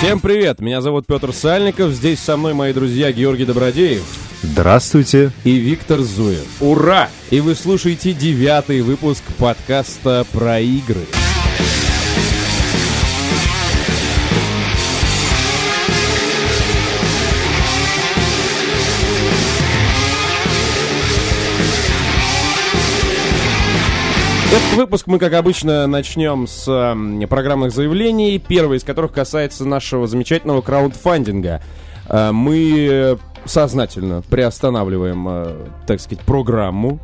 Всем привет! Меня зовут Петр Сальников. Здесь со мной мои друзья Георгий Добродеев Здравствуйте. и Виктор Зуев. Ура! И вы слушаете девятый выпуск подкаста про игры. Этот выпуск мы, как обычно, начнем с м, программных заявлений, первый из которых касается нашего замечательного краудфандинга. Э, Мы э, сознательно приостанавливаем, э, так сказать, программу.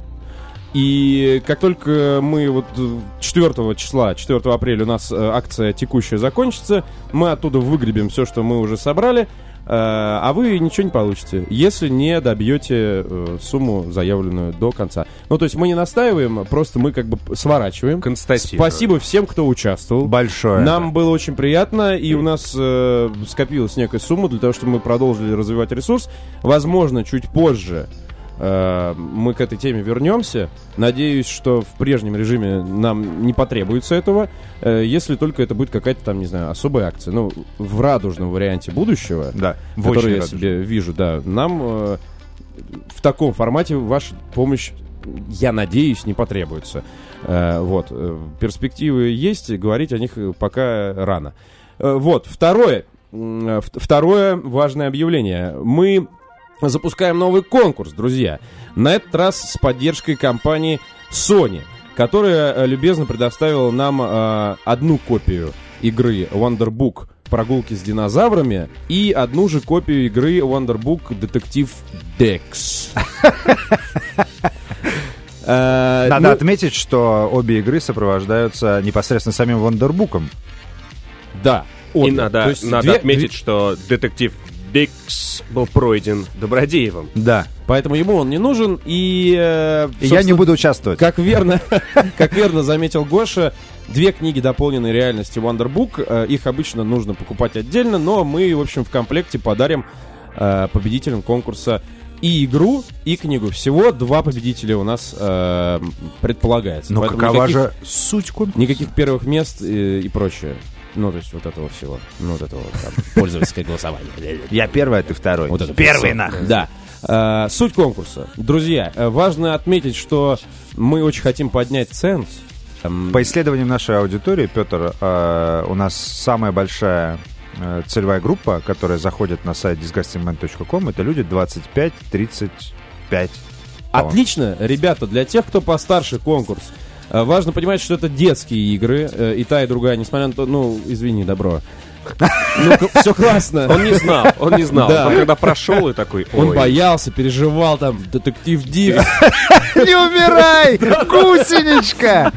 И как только мы вот э, 4 числа, 4 апреля у нас э, акция текущая закончится, мы оттуда выгребем все, что мы уже собрали, э, а вы ничего не получите, если не добьете э, сумму, заявленную до конца. Ну, то есть мы не настаиваем, просто мы как бы сворачиваем. Констатирую. Спасибо всем, кто участвовал. Большое. Нам было очень приятно, и у нас э, скопилась некая сумма для того, чтобы мы продолжили развивать ресурс. Возможно, чуть позже э, мы к этой теме вернемся. Надеюсь, что в прежнем режиме нам не потребуется этого, э, если только это будет какая-то там, не знаю, особая акция. Ну, в радужном варианте будущего, Да, который я радужно. себе вижу, да, нам э, в таком формате ваша помощь, я надеюсь, не потребуется. Э, вот, э, перспективы есть, говорить о них э, пока рано. Э, вот, второе, э, второе важное объявление. Мы запускаем новый конкурс, друзья. На этот раз с поддержкой компании Sony, которая э, любезно предоставила нам э, одну копию игры Wonderbook прогулки с динозаврами и одну же копию игры Wonderbook Детектив Dex. Э, Надо ну, отметить, что обе игры сопровождаются непосредственно самим Вандербуком. Да. И надо, две- отметить, что детектив Дикс был пройден Добродеевым. Да. Поэтому ему он не нужен, и... э, я не буду участвовать. Как верно, как верно заметил Гоша, две книги дополненной реальности Wonderbook. э, Их обычно нужно покупать отдельно, но мы, в общем, в комплекте подарим э, победителям конкурса и игру, и книгу. Всего два победителя у нас э, предполагается. Но Поэтому какова никаких- же суть конкурса? Никаких первых мест и, и прочее. Ну, то есть вот этого всего. Ну, вот этого там, пользовательское голосование. Я первый, а ты второй. Вот это первый нахуй. Да. Э, суть конкурса. Друзья, э, важно отметить, что мы очень хотим поднять ценз. По исследованиям нашей аудитории, Петр, э, у нас самая большая э, целевая группа, которая заходит на сайт disgustingman.com, это люди 25-35. Отлично, ребята, для тех, кто постарше конкурс, важно понимать, что это детские игры, э, и та, и другая, несмотря на то, ну, извини, добро. Ну, все классно. Он не знал, он не знал. Да. Он когда прошел и такой, Он ой, боялся, переживал там, детектив Дикс. Не умирай, гусеничка!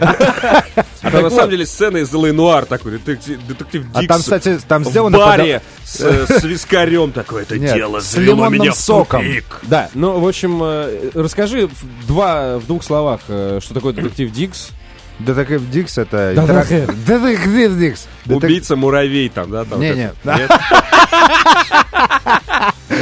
Это на самом деле сцена из Ленуар такой, детектив, детектив А Дикс там, кстати, там в сделано... баре с, э, с вискарем такой, это Нет, дело с завело лимонным меня в соком. Да, ну, в общем, э, расскажи в, два, в двух словах, э, что такое детектив Дикс. Детектив Дикс это... Да, Детектив Дикс. Убийца муравей там, да? там Не, не.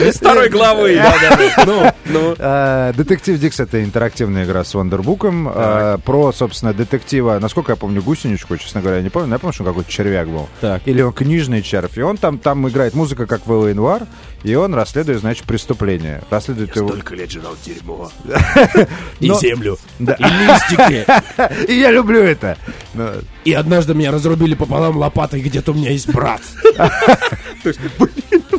Из второй главы. да-да-да. Ну, ну. Э, Детектив Дикс это интерактивная игра с Вандербуком. э, Про, собственно, детектива. Насколько я помню, гусеничку, честно говоря, я не помню. но Я помню, что он какой-то червяк был. Так. Или он книжный червь. И он там, там играет музыка, как в. Нуар, и он расследует, значит, преступление. Расследует его... Столько лет ждал дерьмо. И землю. И листики. И я люблю это. И однажды меня разрубили пополам лопатой, где-то у меня есть брат.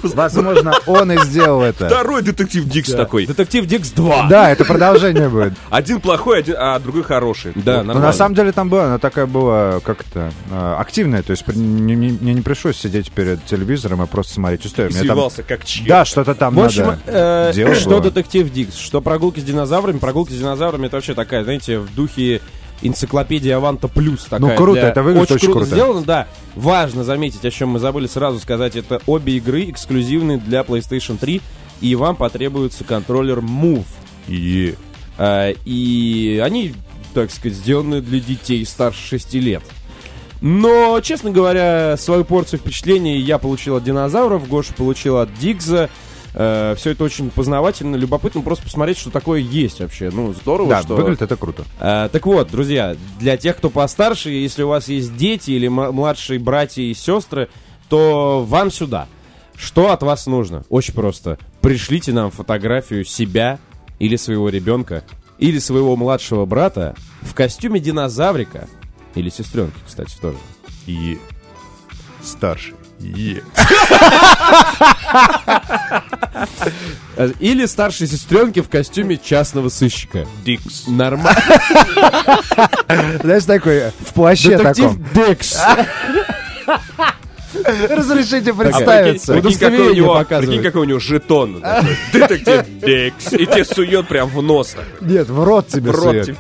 Возможно, он и сделал это. Второй детектив Дикс такой. Детектив Дикс 2. Да, это продолжение будет. Один плохой, а другой хороший. Да, нормально. на самом деле там была, она такая была как-то э, активная, то есть мне, не пришлось сидеть перед телевизором и просто смотреть историю. Извивался как чьи. Да, что-то там В общем, надо э, делать что детектив Дикс, что прогулки с динозаврами. Прогулки с динозаврами это вообще такая, знаете, в духе энциклопедия Аванта Плюс. Такая Ну, круто, для- это выглядит очень круто. сделано, да. Важно заметить, о чем мы забыли сразу сказать, это обе игры эксклюзивны для PlayStation 3, и вам потребуется контроллер Move. А, и они, так сказать, сделаны для детей старше 6 лет. Но, честно говоря, свою порцию впечатлений я получил от динозавров, Гоша получил от Дигза. Все это очень познавательно, любопытно просто посмотреть, что такое есть вообще. Ну, здорово, Да, что... выглядит это круто. А, так вот, друзья, для тех, кто постарше, если у вас есть дети или младшие братья и сестры, то вам сюда. Что от вас нужно? Очень просто. Пришлите нам фотографию себя или своего ребенка, или своего младшего брата в костюме динозаврика. Или сестренки, кстати, тоже. И старший. Е. Э, Или старшей сестренки в костюме частного сыщика. Дикс. Нормально. Знаешь, такой в плаще Детектив таком. Декс. Разрешите представиться. Такая- прикинь, какой у Удостоверение него, прикинь, какой у него жетон. Детектив Дикс. И тебе сует прям в нос. Нет, в рот тебе В рот сует. тебе.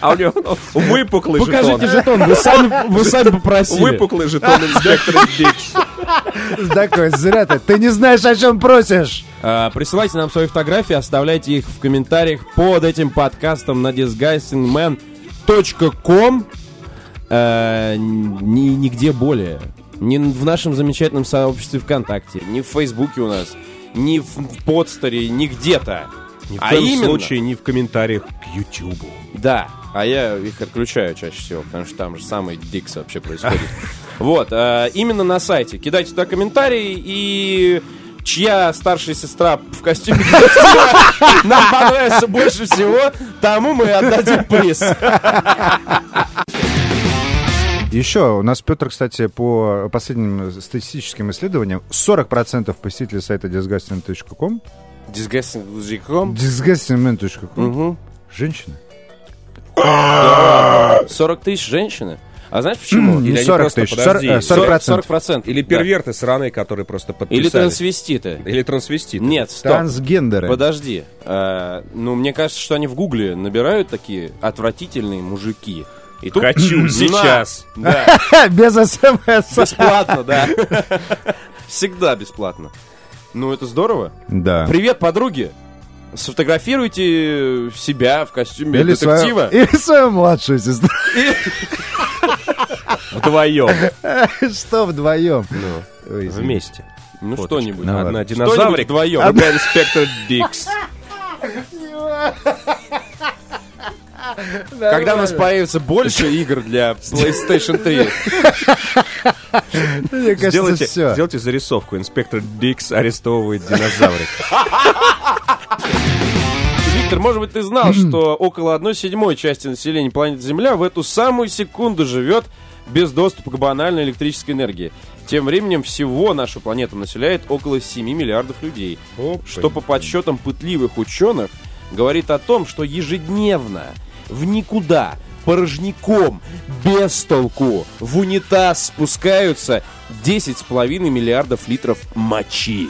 А у него выпуклый Покажите жетон. жетон, вы сами, вы сами попросили. Выпуклый жетон инспектора Дикс. Такой, зря ты. Ты не знаешь, о чем просишь. А, Присылайте нам свои фотографии, оставляйте их в комментариях под этим подкастом на disgustingman.com Э, ни, Нигде более. Ни в нашем замечательном сообществе ВКонтакте, ни в Фейсбуке у нас, ни в, в подстере, ни где-то. Ни в А коем именно- случае ни в комментариях к Ютубу. Да, а я их отключаю чаще всего, потому что там же самый дикс вообще происходит. Вот, э, именно на сайте. Кидайте туда комментарии и чья старшая сестра в костюме нам понравится больше всего, тому мы отдадим приз. Еще у нас Петр, кстати, по последним статистическим исследованиям, 40% посетителей сайта disgusting.com Disgusting.com disgustingman.com женщины. 40 тысяч женщины. А знаешь почему? Или они 40 просто, тысяч, подожди, 40, э, 40 40 процентов. Или перверты сраные, которые просто подписали. Или трансвеститы. Или трансвеститы. Нет, стоп. Трансгендеры. Подожди. А, ну, мне кажется, что они в Гугле набирают такие отвратительные мужики. И тут Хочу сейчас. Да, Без смс. бесплатно, да. Всегда бесплатно. Ну, это здорово. Да. Привет, подруги. Сфотографируйте себя в костюме Или детектива. свою, или свою младшую сестру. Вдвоем. Что вдвоем? Ну, вместе. Ну, что-нибудь. Ну, Одна динозаврик, вдвоем. другая инспектор Дикс. Когда у нас появится больше игр для PlayStation 3, Мне кажется, Сделайте, все. сделайте зарисовку. Инспектор Дикс арестовывает динозаврик. Виктор, может быть, ты знал, что около одной седьмой части населения планеты Земля в эту самую секунду живет без доступа к банальной электрической энергии. Тем временем всего нашу планету населяет около 7 миллиардов людей, что по подсчетам пытливых ученых говорит о том, что ежедневно в никуда порожняком, без толку, в унитаз спускаются 10,5 миллиардов литров мочи.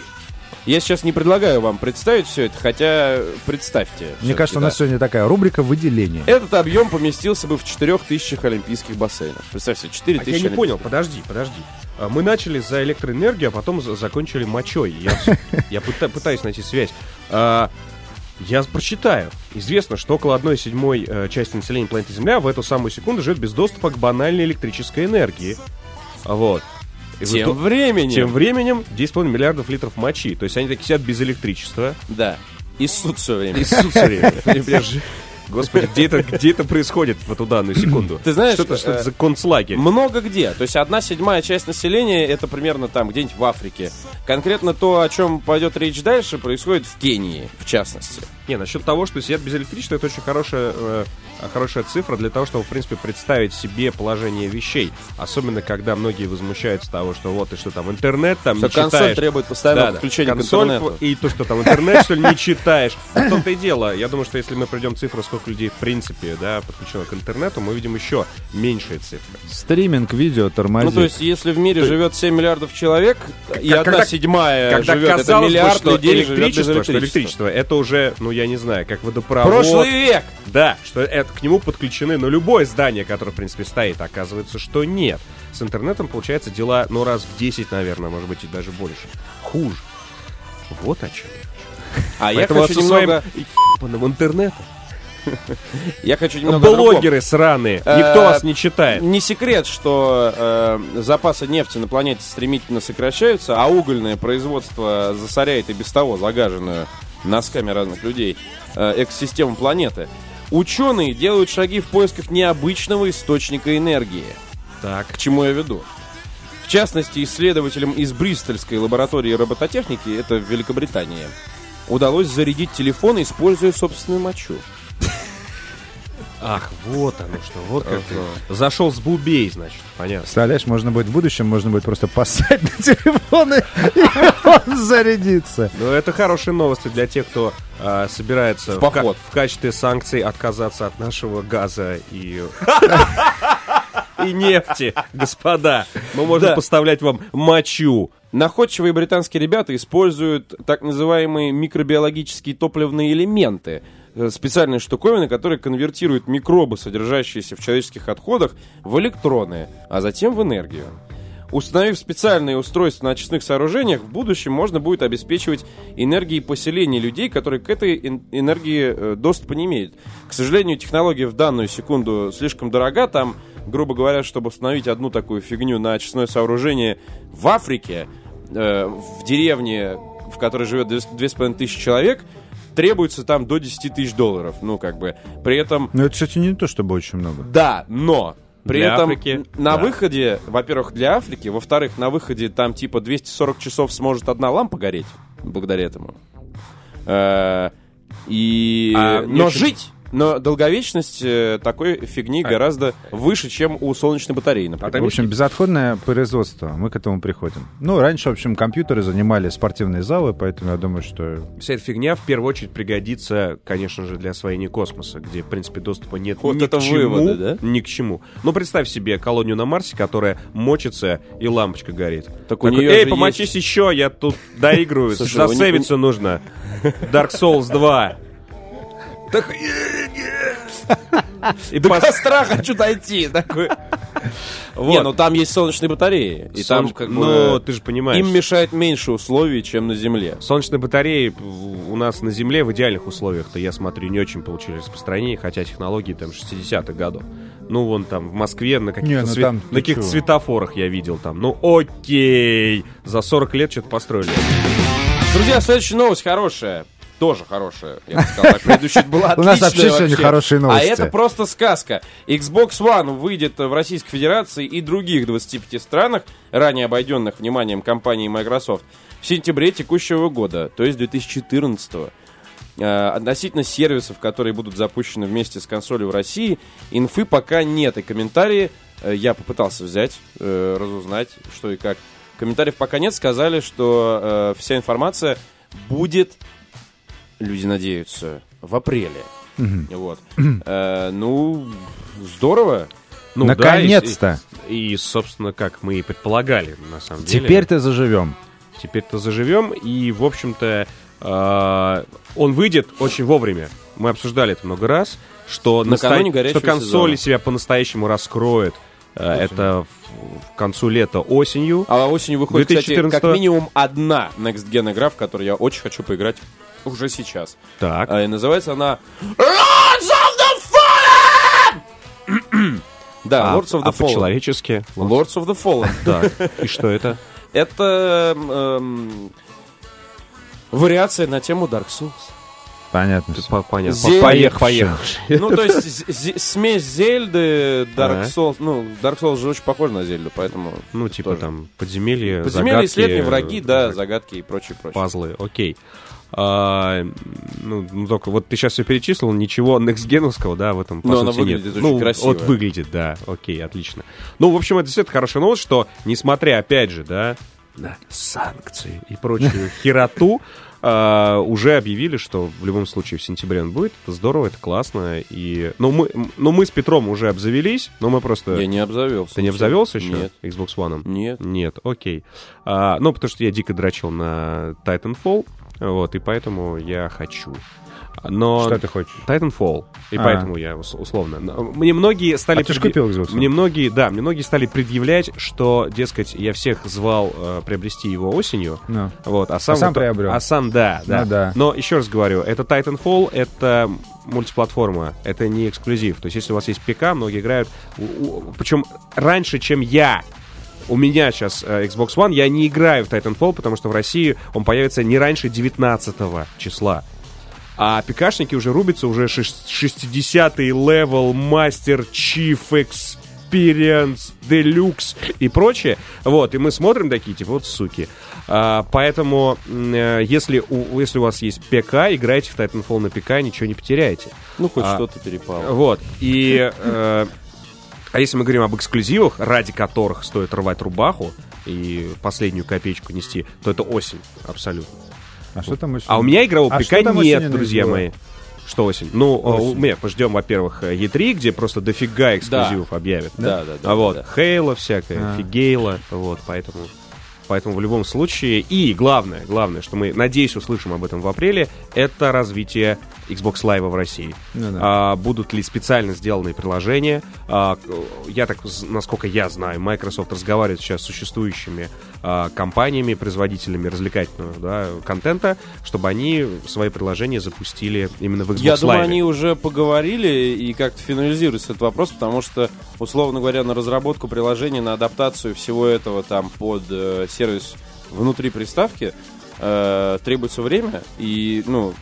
Я сейчас не предлагаю вам представить все это, хотя представьте. Мне кажется, у да. нас сегодня такая рубрика выделения. Этот объем поместился бы в 4000 олимпийских бассейнов. Представьте, 4000 А я не понял, подожди, подожди. А, Мы начали за электроэнергию, а потом за- закончили мочой. Я, я пыта- пытаюсь найти связь. А, я прочитаю. Известно, что около 1 седьмой э, части населения планеты Земля в эту самую секунду живет без доступа к банальной электрической энергии. Вот. И Тем итог- временем... Тем временем 10,5 миллиардов литров мочи. То есть они такие сидят без электричества. Да. И суд все время. И ссут всё время. Господи, где это, где это происходит в эту данную секунду? Ты знаешь, что это, что это э, за концлагерь? Много где. То есть одна седьмая часть населения это примерно там, где-нибудь в Африке. Конкретно то, о чем пойдет речь дальше, происходит в Кении, в частности. Не, насчет того, что сидят без электричества, это очень хорошая, э, хорошая цифра для того, чтобы, в принципе, представить себе положение вещей. Особенно, когда многие возмущаются того, что вот и что там интернет, там Что не консоль читаешь. требует постоянного Да, да. подключения Консоль к интернету. И то, что там интернет, что ли, не читаешь. В том-то и дело. Я думаю, что если мы придем цифры, сколько людей, в принципе, да, подключено к интернету, мы увидим еще меньшие цифры. Стриминг видео тормозит. Ну, то есть, если в мире живет 7 миллиардов человек, и одна седьмая живет, это миллиард людей живет без что электричество, это уже, ну, я не знаю, как водопровод. Прошлый век! Да, что это, к нему подключены, но любое здание, которое, в принципе, стоит, оказывается, что нет. С интернетом, получается, дела, ну, раз в 10, наверное, может быть, и даже больше. Хуже. Вот о чем. А я Поэтому хочу со своим немного... ебаным интернетом. Я хочу немного... Блогеры сраные, Э, никто вас не читает. Не секрет, что э, запасы нефти на планете стремительно сокращаются, а угольное производство засоряет и без того загаженную носками разных людей э, экосистему планеты. Ученые делают шаги в поисках необычного источника энергии. Так. К чему я веду? В частности, исследователям из Бристольской лаборатории робототехники, это в Великобритании, удалось зарядить телефон, используя собственную мочу. Ах, вот оно что, вот как ты. Зашел с бубей, значит, понятно. Представляешь, можно будет в будущем, можно будет просто поссать на телефон, и он зарядится. Ну, это хорошие новости для тех, кто а, собирается В поход. в качестве санкций отказаться от нашего газа и... И нефти, господа. Мы можем Да. поставлять вам мочу. Находчивые британские ребята используют так называемые микробиологические топливные элементы. Э, Специальные штуковины, которые конвертируют микробы, содержащиеся в человеческих отходах, в электроны, а затем в энергию. Установив специальные устройства на очистных сооружениях, в будущем можно будет обеспечивать энергией поселение людей, которые к этой эн- энергии э, доступа не имеют. К сожалению, технология в данную секунду слишком дорога. Там, грубо говоря, чтобы установить одну такую фигню на очистное сооружение в Африке, э, в деревне, в которой живет две- две с половиной тысячи человек, требуется там до 10 тысяч долларов. Ну, как бы. При этом Ну, это, кстати, не то, чтобы очень много. да, но при Для этом Африки, на да. выходе, во-первых, для Африки, во-вторых, на выходе там типа 240 часов сможет одна лампа гореть благодаря этому. Э, И... А но очень- жить, но долговечность э, такой фигни А- гораздо выше, чем у солнечной батареи, например. В общем, безотходное производство. Мы к этому приходим. Ну, раньше, в общем, компьютеры занимали спортивные залы, поэтому я думаю, что... Вся эта фигня в первую очередь пригодится, конечно же, для освоения космоса, где, в принципе, доступа нет Вот ни это к чему. выводы, да? Ни к чему. Ну, представь себе колонию на Марсе, которая мочится и лампочка горит. Так у Такой, неё Эй, помочись еще, я тут доигрываю. Засейвиться нужно. Dark Souls 2. Так... И До костра хочу дойти. Такой. Не, ну там есть солнечные батареи. И там как Ну, бы... ты же понимаешь. Им мешает меньше условий, чем на Земле. Солнечные батареи у нас на Земле в идеальных условиях-то, я смотрю, не очень получили распространение, хотя технологии там 60-х годов. Ну, вон там в Москве на каких-то, ну све- чего? светофорах я видел там. Ну, окей, за 40 лет что-то построили. Друзья, следующая новость хорошая. Тоже хорошая. Я бы сказал, так, предыдущая была У нас вообще сегодня хорошие новости. А это просто сказка. Xbox One выйдет в Российской Федерации и других 25 странах, ранее обойденных вниманием компании Microsoft, в сентябре текущего года, то есть 2014 Э, Относительно сервисов, которые будут запущены вместе с консолью в России, инфы пока нет. И комментарии э, я попытался взять, э, разузнать, что и как. Комментариев пока нет. Сказали, что вся информация будет, люди надеются, в апреле. Вот. Э, ну, здорово. Ну, да, и- Наконец-то! И, и, собственно, как мы и предполагали, на самом деле. Теперь-то заживем. Теперь-то заживем, и, в общем-то, э, он выйдет очень вовремя. Мы обсуждали это много раз, что, наста- что консоли сезона. себя по-настоящему раскроют. Э, это в- к концу лета осенью. А осенью выходит, кстати, 2014 как минимум одна Next Gen игра, в которую я очень хочу поиграть уже сейчас. Так. А, и называется она Lords of the Fallen! Да, А, Lords of а the Fallen. по-человечески? Lords of the Fallen. Так. И что это? Это эм, вариация на тему Dark Souls. Понятно. По- Понятно. Зелье. Поехали. Поехали. Ну, то есть смесь Зельды, Dark Ага. Souls. Ну, Dark Souls же очень похож на Зельду, поэтому... Ну, типа Тоже. там подземелье, Подземелья, загадки, исследования, враги, да, заг- загадки и прочее, прочее. пазлы, окей. А, ну, ну, только вот ты сейчас все перечислил, ничего некстгеновского, да, в этом, по Но она сути, выглядит нет. очень ну, красиво. Вот выглядит, да, окей, отлично. Ну, в общем, это действительно хорошая новость, что, несмотря, опять же, да, на санкции и прочую хероту, а, уже объявили, что в любом случае в сентябре он будет. Это здорово, это классно. И... Ну, мы, ну, мы с Петром уже обзавелись, но мы просто... Я не обзавелся. Ты не обзавелся еще? Нет. Xbox One? Нет. Нет, окей. А, ну, потому что я дико дрочил на Titanfall, вот, и поэтому я хочу. Но... Что ты хочешь? Titanfall, и А. поэтому я ус- условно... Но Мне многие стали... А ты ж предъя- купил Xbox. Мне многие, да, мне многие стали предъявлять, что, дескать, я всех звал э, приобрести его осенью, Ну. вот, а сам, сам вот- приобрел. А сам, да, да. Ну да. Но еще раз говорю, это Titanfall, это мультиплатформа, это не эксклюзив. То есть, если у вас есть ПК, многие играют. Причем раньше, чем я. У меня сейчас э, Xbox One, я не играю в Titanfall, потому что в России он появится не раньше 19 числа. А ПКшники уже рубятся, уже шест- 60-й level, Master Chief, Experience Deluxe и прочее. Вот, и мы смотрим такие, типа, вот суки. А, поэтому, э, если, у, если у вас есть ПК, играйте в Titanfall на ПК, ничего не потеряете. Ну, хоть А, что-то перепало. Вот, и... э, а если мы говорим об эксклюзивах, ради которых стоит рвать рубаху и последнюю копеечку нести, то это осень, абсолютно. А что там еще? А у меня игрового А там нет, друзья мои. Что осень? Ну, Осень. мы пождем, во-первых, э, E3, где просто дофига эксклюзивов объявят. Да, да, да. а вот, да. Хейла всякая, А. Фигейла, вот, поэтому... Поэтому в любом случае, и главное, главное, что мы, надеюсь, услышим об этом в апреле, это развитие Xbox Live в России. Ну да. А, будут ли специально сделанные приложения? А, я так, насколько я знаю, Microsoft разговаривает сейчас с существующими а, компаниями, производителями развлекательного да, контента, чтобы они свои приложения запустили именно в Xbox Я думаю, Live. они уже поговорили и как-то финализируется этот вопрос, потому что, условно говоря, на разработку приложения, на адаптацию всего этого там под э, сервис внутри приставки э, требуется время, и, ну,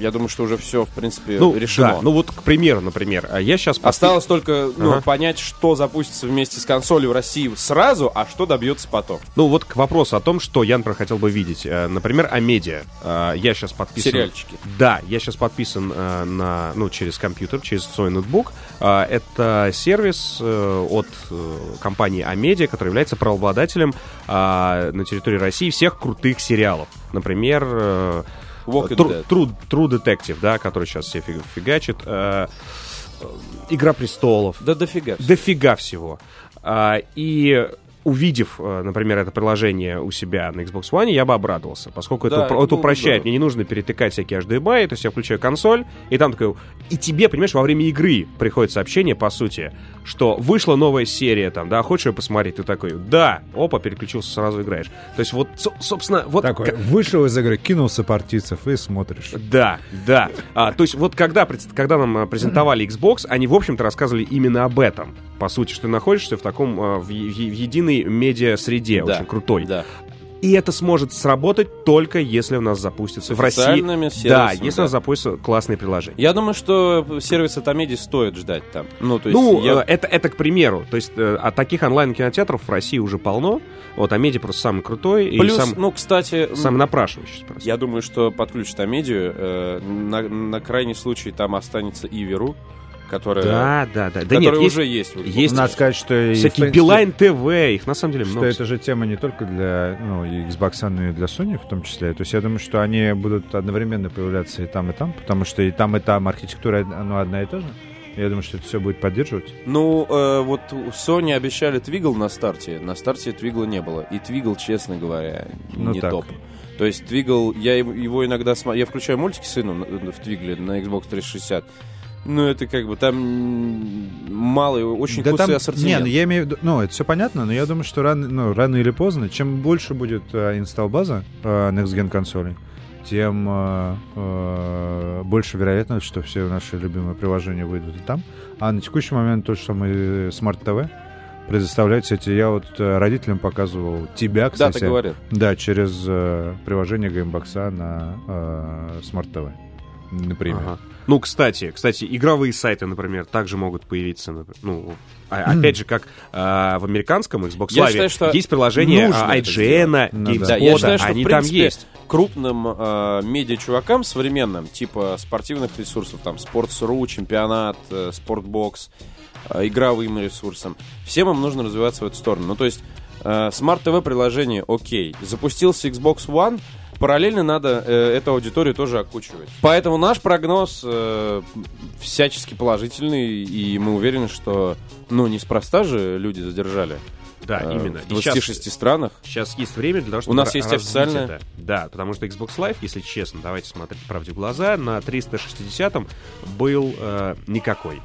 я думаю, что уже все, в принципе, ну, решено. да, ну вот, к примеру, например, а я сейчас... Осталось только ну, Ага. понять, что запустится вместе с консолью в России сразу, а что добьется потом. Ну вот к вопросу о том, что я, например, хотел бы видеть. Э, Например, Амедиа. Э, Я сейчас подписан... Сериальчики. Да, я сейчас подписан э, на, ну, через компьютер, через свой ноутбук. Это сервис от компании Амедиа, который является правообладателем на территории России всех крутых сериалов. Например, Walking True, Dead. True, True Detective, да, который сейчас все фиг- фигачит. э, э, Игра престолов. Да дофига. Дофига всего. А, и увидев, э, например, это приложение у себя на Xbox One, я бы обрадовался, поскольку Да, это, это ну, упрощает. да. Мне не нужно перетыкать всякие HDMI, то есть я включаю консоль, и там такой... И тебе, понимаешь, во время игры приходит сообщение, по сути, что вышла новая серия, там, да, хочешь ее посмотреть? Ты такой, да, опа, переключился, сразу играешь. То есть вот, со- собственно, вот... Такой, к- вышел из игры, кинул сопартийцев и смотришь. да, да. А, то есть вот когда, когда нам а, презентовали Xbox, они, в общем-то, рассказывали именно об этом. По сути, что ты находишься в таком, а, в, в единой медиа-среде, Да, очень крутой. Да. И это сможет сработать только если у нас запустится в России. официальными Да, сервисами, если да. у нас запустятся классные приложения. Я думаю, что сервис от Амеди стоит ждать там. Ну, то есть ну, я- э, это, это к примеру. То есть, э, а таких онлайн-кинотеатров в России уже полно. Вот, Амеди просто самый крутой и Плюс, сам, ну, кстати, м, самый напрашивающийся просто. я думаю, что подключат Амедию. э, на, на крайний случай там останется Иверу, которая, Да, да, да. Да нет, уже есть. есть Надо сказать, что всякие Билайн ТВ, их на самом деле что много. это же тема не только для ну, Xbox, но и для Sony в том числе. То есть я думаю, что они будут одновременно появляться и там, и там, потому что и там, и там архитектура ну, одна и та же. Я думаю, что это все будет поддерживать. Ну, э, вот Sony обещали Твигл на старте. На старте Твигла не было. И Твигл, честно говоря, Ну не так. топ. То есть Твигл, я его- иногда смотрю, я включаю мультики сыну на- в Твигле на Xbox 360. Ну, это как бы там малый, очень Да там, ассортимент. Не, ну я имею в виду, ну это все понятно, но я думаю, что рано, ну, рано или поздно, чем больше будет э, инсталл-база э, Next Gen консолей, тем э, э, больше вероятность, что все наши любимые приложения выйдут и там. А на текущий момент то, что мы Smart TV предоставляется эти. Я вот э, родителям показывал тебя, Да, кстати. ты говорил. Да, через э, приложение Gamebox на э, Smart TV. Например. Ага. Ну, кстати, кстати, игровые сайты, например, также могут появиться. Ну, а- опять же, как а, в американском Xbox Я Live считаю, что есть приложение нужно а, IGN, Ну да. GameSpot, Да, я считаю, что, они в там есть. крупным э, медиа-чувакам современным, типа спортивных ресурсов, там, Sports.ru, чемпионат, э, Sportbox, э, игровым ресурсам, всем им нужно развиваться в эту сторону. Ну, то есть, э, Smart TV приложение, окей. Запустился Xbox One, параллельно надо э, эту аудиторию тоже окучивать. Поэтому наш прогноз э, всячески положительный, и мы уверены, что, ну, неспроста же люди задержали. Да, э, именно. В И щас- 26 странах. Сейчас есть время для того, чтобы нас ра- есть официальное. это. Да, потому что Xbox Live, если честно, давайте смотреть правде в глаза, на 360 был э, никакой.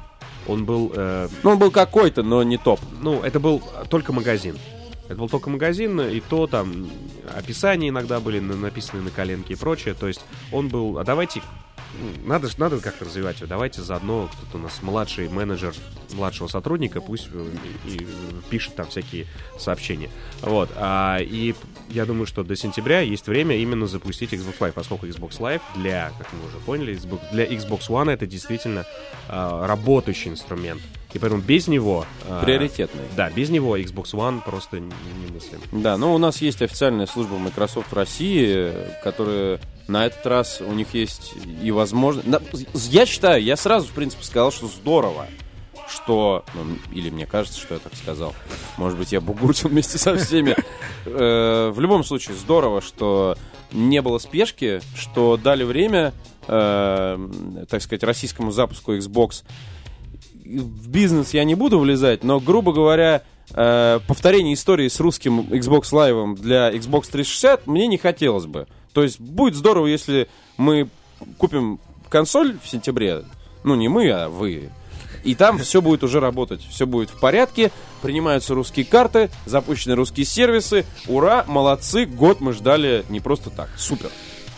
Он был, э, Ну, он был какой-то, но не топ. ну, это был только магазин. Это был только магазин, и то там описания иногда были на- написаны на коленке и прочее. То есть он был... А давайте... Надо, надо как-то развивать его. Давайте заодно кто-то у нас младший менеджер младшего сотрудника пусть э, и, и пишет там всякие сообщения. Вот. А, и я думаю, что до сентября есть время именно запустить Xbox Live, поскольку Xbox Live для, как мы уже поняли, для Xbox One это действительно а, работающий инструмент. И поэтому без него... а, Приоритетный. Да, без него Xbox One просто не- немыслим. Да, но у нас есть официальная служба Microsoft в России, которая на этот раз у них есть и возможность... Я считаю, я сразу, в принципе, сказал, что здорово, что... ну, или мне кажется, что я так сказал. Может быть, я бугуртил вместе со всеми. Э, В любом случае, здорово, что не было спешки, что дали время, э, так сказать, российскому запуску Xbox в бизнес я не буду влезать, но, грубо говоря, э, повторение истории с русским Xbox Live для Xbox 360 мне не хотелось бы. То есть будет здорово, если мы купим консоль в сентябре. Ну, не мы, а вы. И там все будет уже работать. Все будет в порядке. Принимаются русские карты, запущены русские сервисы. Ура, молодцы. Год мы ждали не просто так. Супер.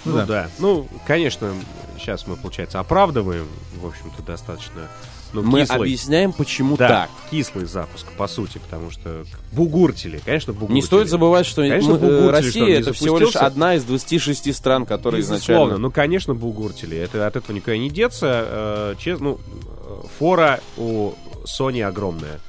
Ну, да. да. Ну, конечно, сейчас мы, получается, оправдываем, в общем-то, достаточно... Ну, Мы кислый. объясняем, почему Да, так. кислый запуск, по сути, потому что бугуртили, конечно, бугуртили. Не стоит забывать, что Конечно, мы, э, что Россия не это всего лишь одна из 26 стран, которые Безусловно, изначально... ну, конечно, бугуртили. Это, от этого никуда не деться. Э, честно, ну, э, фора у Sony огромная.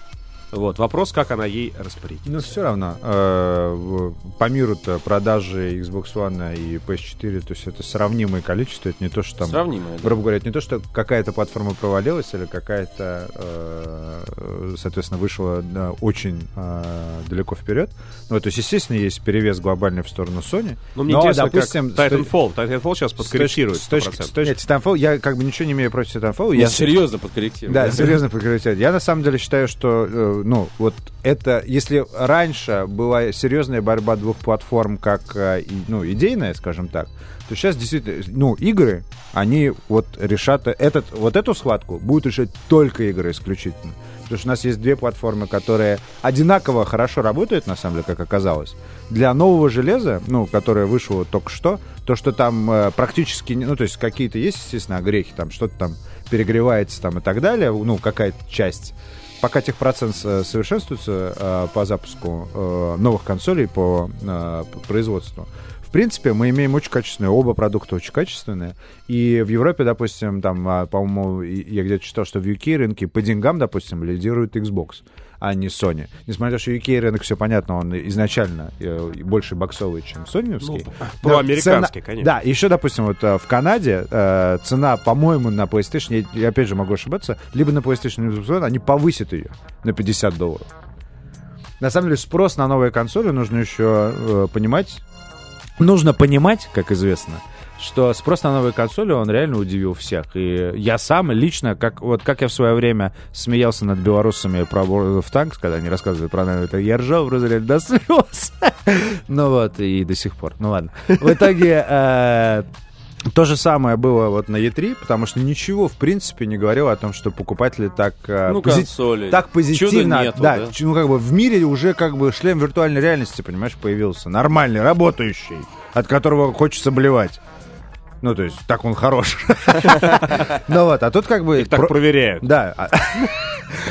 Вот, вопрос, как она ей распорядится. Ну, все равно. э, по миру-то продажи Xbox One и PS4, то есть это сравнимое количество, это не то, что там... Сравнимые. да. Грубо говоря, это не то, что какая-то платформа провалилась или какая-то, э, соответственно, вышла да, очень э, далеко вперед. Ну, то есть, естественно, есть перевес глобальный в сторону Sony. Ну, мне Но, интересно, допустим, как Titanfall. Titanfall сейчас подкорректирует С точки, с точки, 100%. с точки- Нет, Titanfall, я как бы ничего не имею против Titanfall. Я Я, серьезно подкорректирую. Да, серьезно прекратить. Я на самом деле считаю, что, э, ну, вот это, если раньше была серьезная борьба двух платформ, как, э, ну, идейная, скажем так, то сейчас действительно, ну, игры, они вот решат этот, вот эту схватку будут решать только игры исключительно. Потому что у нас есть две платформы, которые одинаково хорошо работают, на самом деле, как оказалось. Для нового железа, ну, которое вышло только что, то, что там э, практически, ну, то есть какие-то есть, естественно, огрехи, там что-то там перегревается там и так далее, ну, какая-то часть. Пока техпроцент э, совершенствуется э, по запуску э, новых консолей по, производству, в принципе, мы имеем очень качественные, оба продукта очень качественные. И в Европе, допустим, там, а, по-моему, я где-то читал, что в UK рынке по деньгам, допустим, лидирует Xbox, а не Sony. Несмотря на то, что UK рынок, все понятно, он изначально э, больше боксовый, чем соневский. Ну, проамериканский, цена- конечно. Да, еще, допустим, вот э, в Канаде э, цена, по-моему, на PlayStation, я, я опять же могу ошибаться, либо на PlayStation, либо на One, они повысят ее на 50 долларов. На самом деле спрос на новые консоли нужно еще э, понимать. Нужно понимать, как известно, что спрос на новые консоли, он реально удивил всех. И я сам лично, как, вот как я в свое время смеялся над белорусами про World of Tanks, когда они рассказывали про это, я ржал в разрезе до слез. Ну вот, и до сих пор. Ну ладно. В итоге... э, то же самое было вот на E3, потому что ничего, в принципе, не говорило о том, что покупатели так, э, Ну, пози- консоли. так позитивно... Нету, да, да? ну как бы в мире уже как бы шлем виртуальной реальности, понимаешь, появился. Нормальный, работающий, от которого хочется блевать. Ну, то есть, так он хорош. Ну вот, а тут как бы... Их так про- проверяют. Да. А,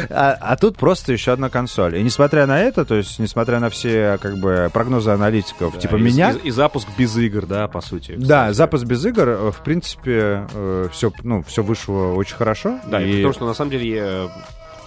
а- а тут просто еще одна консоль. И несмотря на это, то есть, несмотря на все как бы прогнозы аналитиков, типа меня... И, запуск без игр, да, по сути. Да, запуск без игр, э, в принципе, все, ну, все вышло очень хорошо. Да, и потому что на самом деле, э,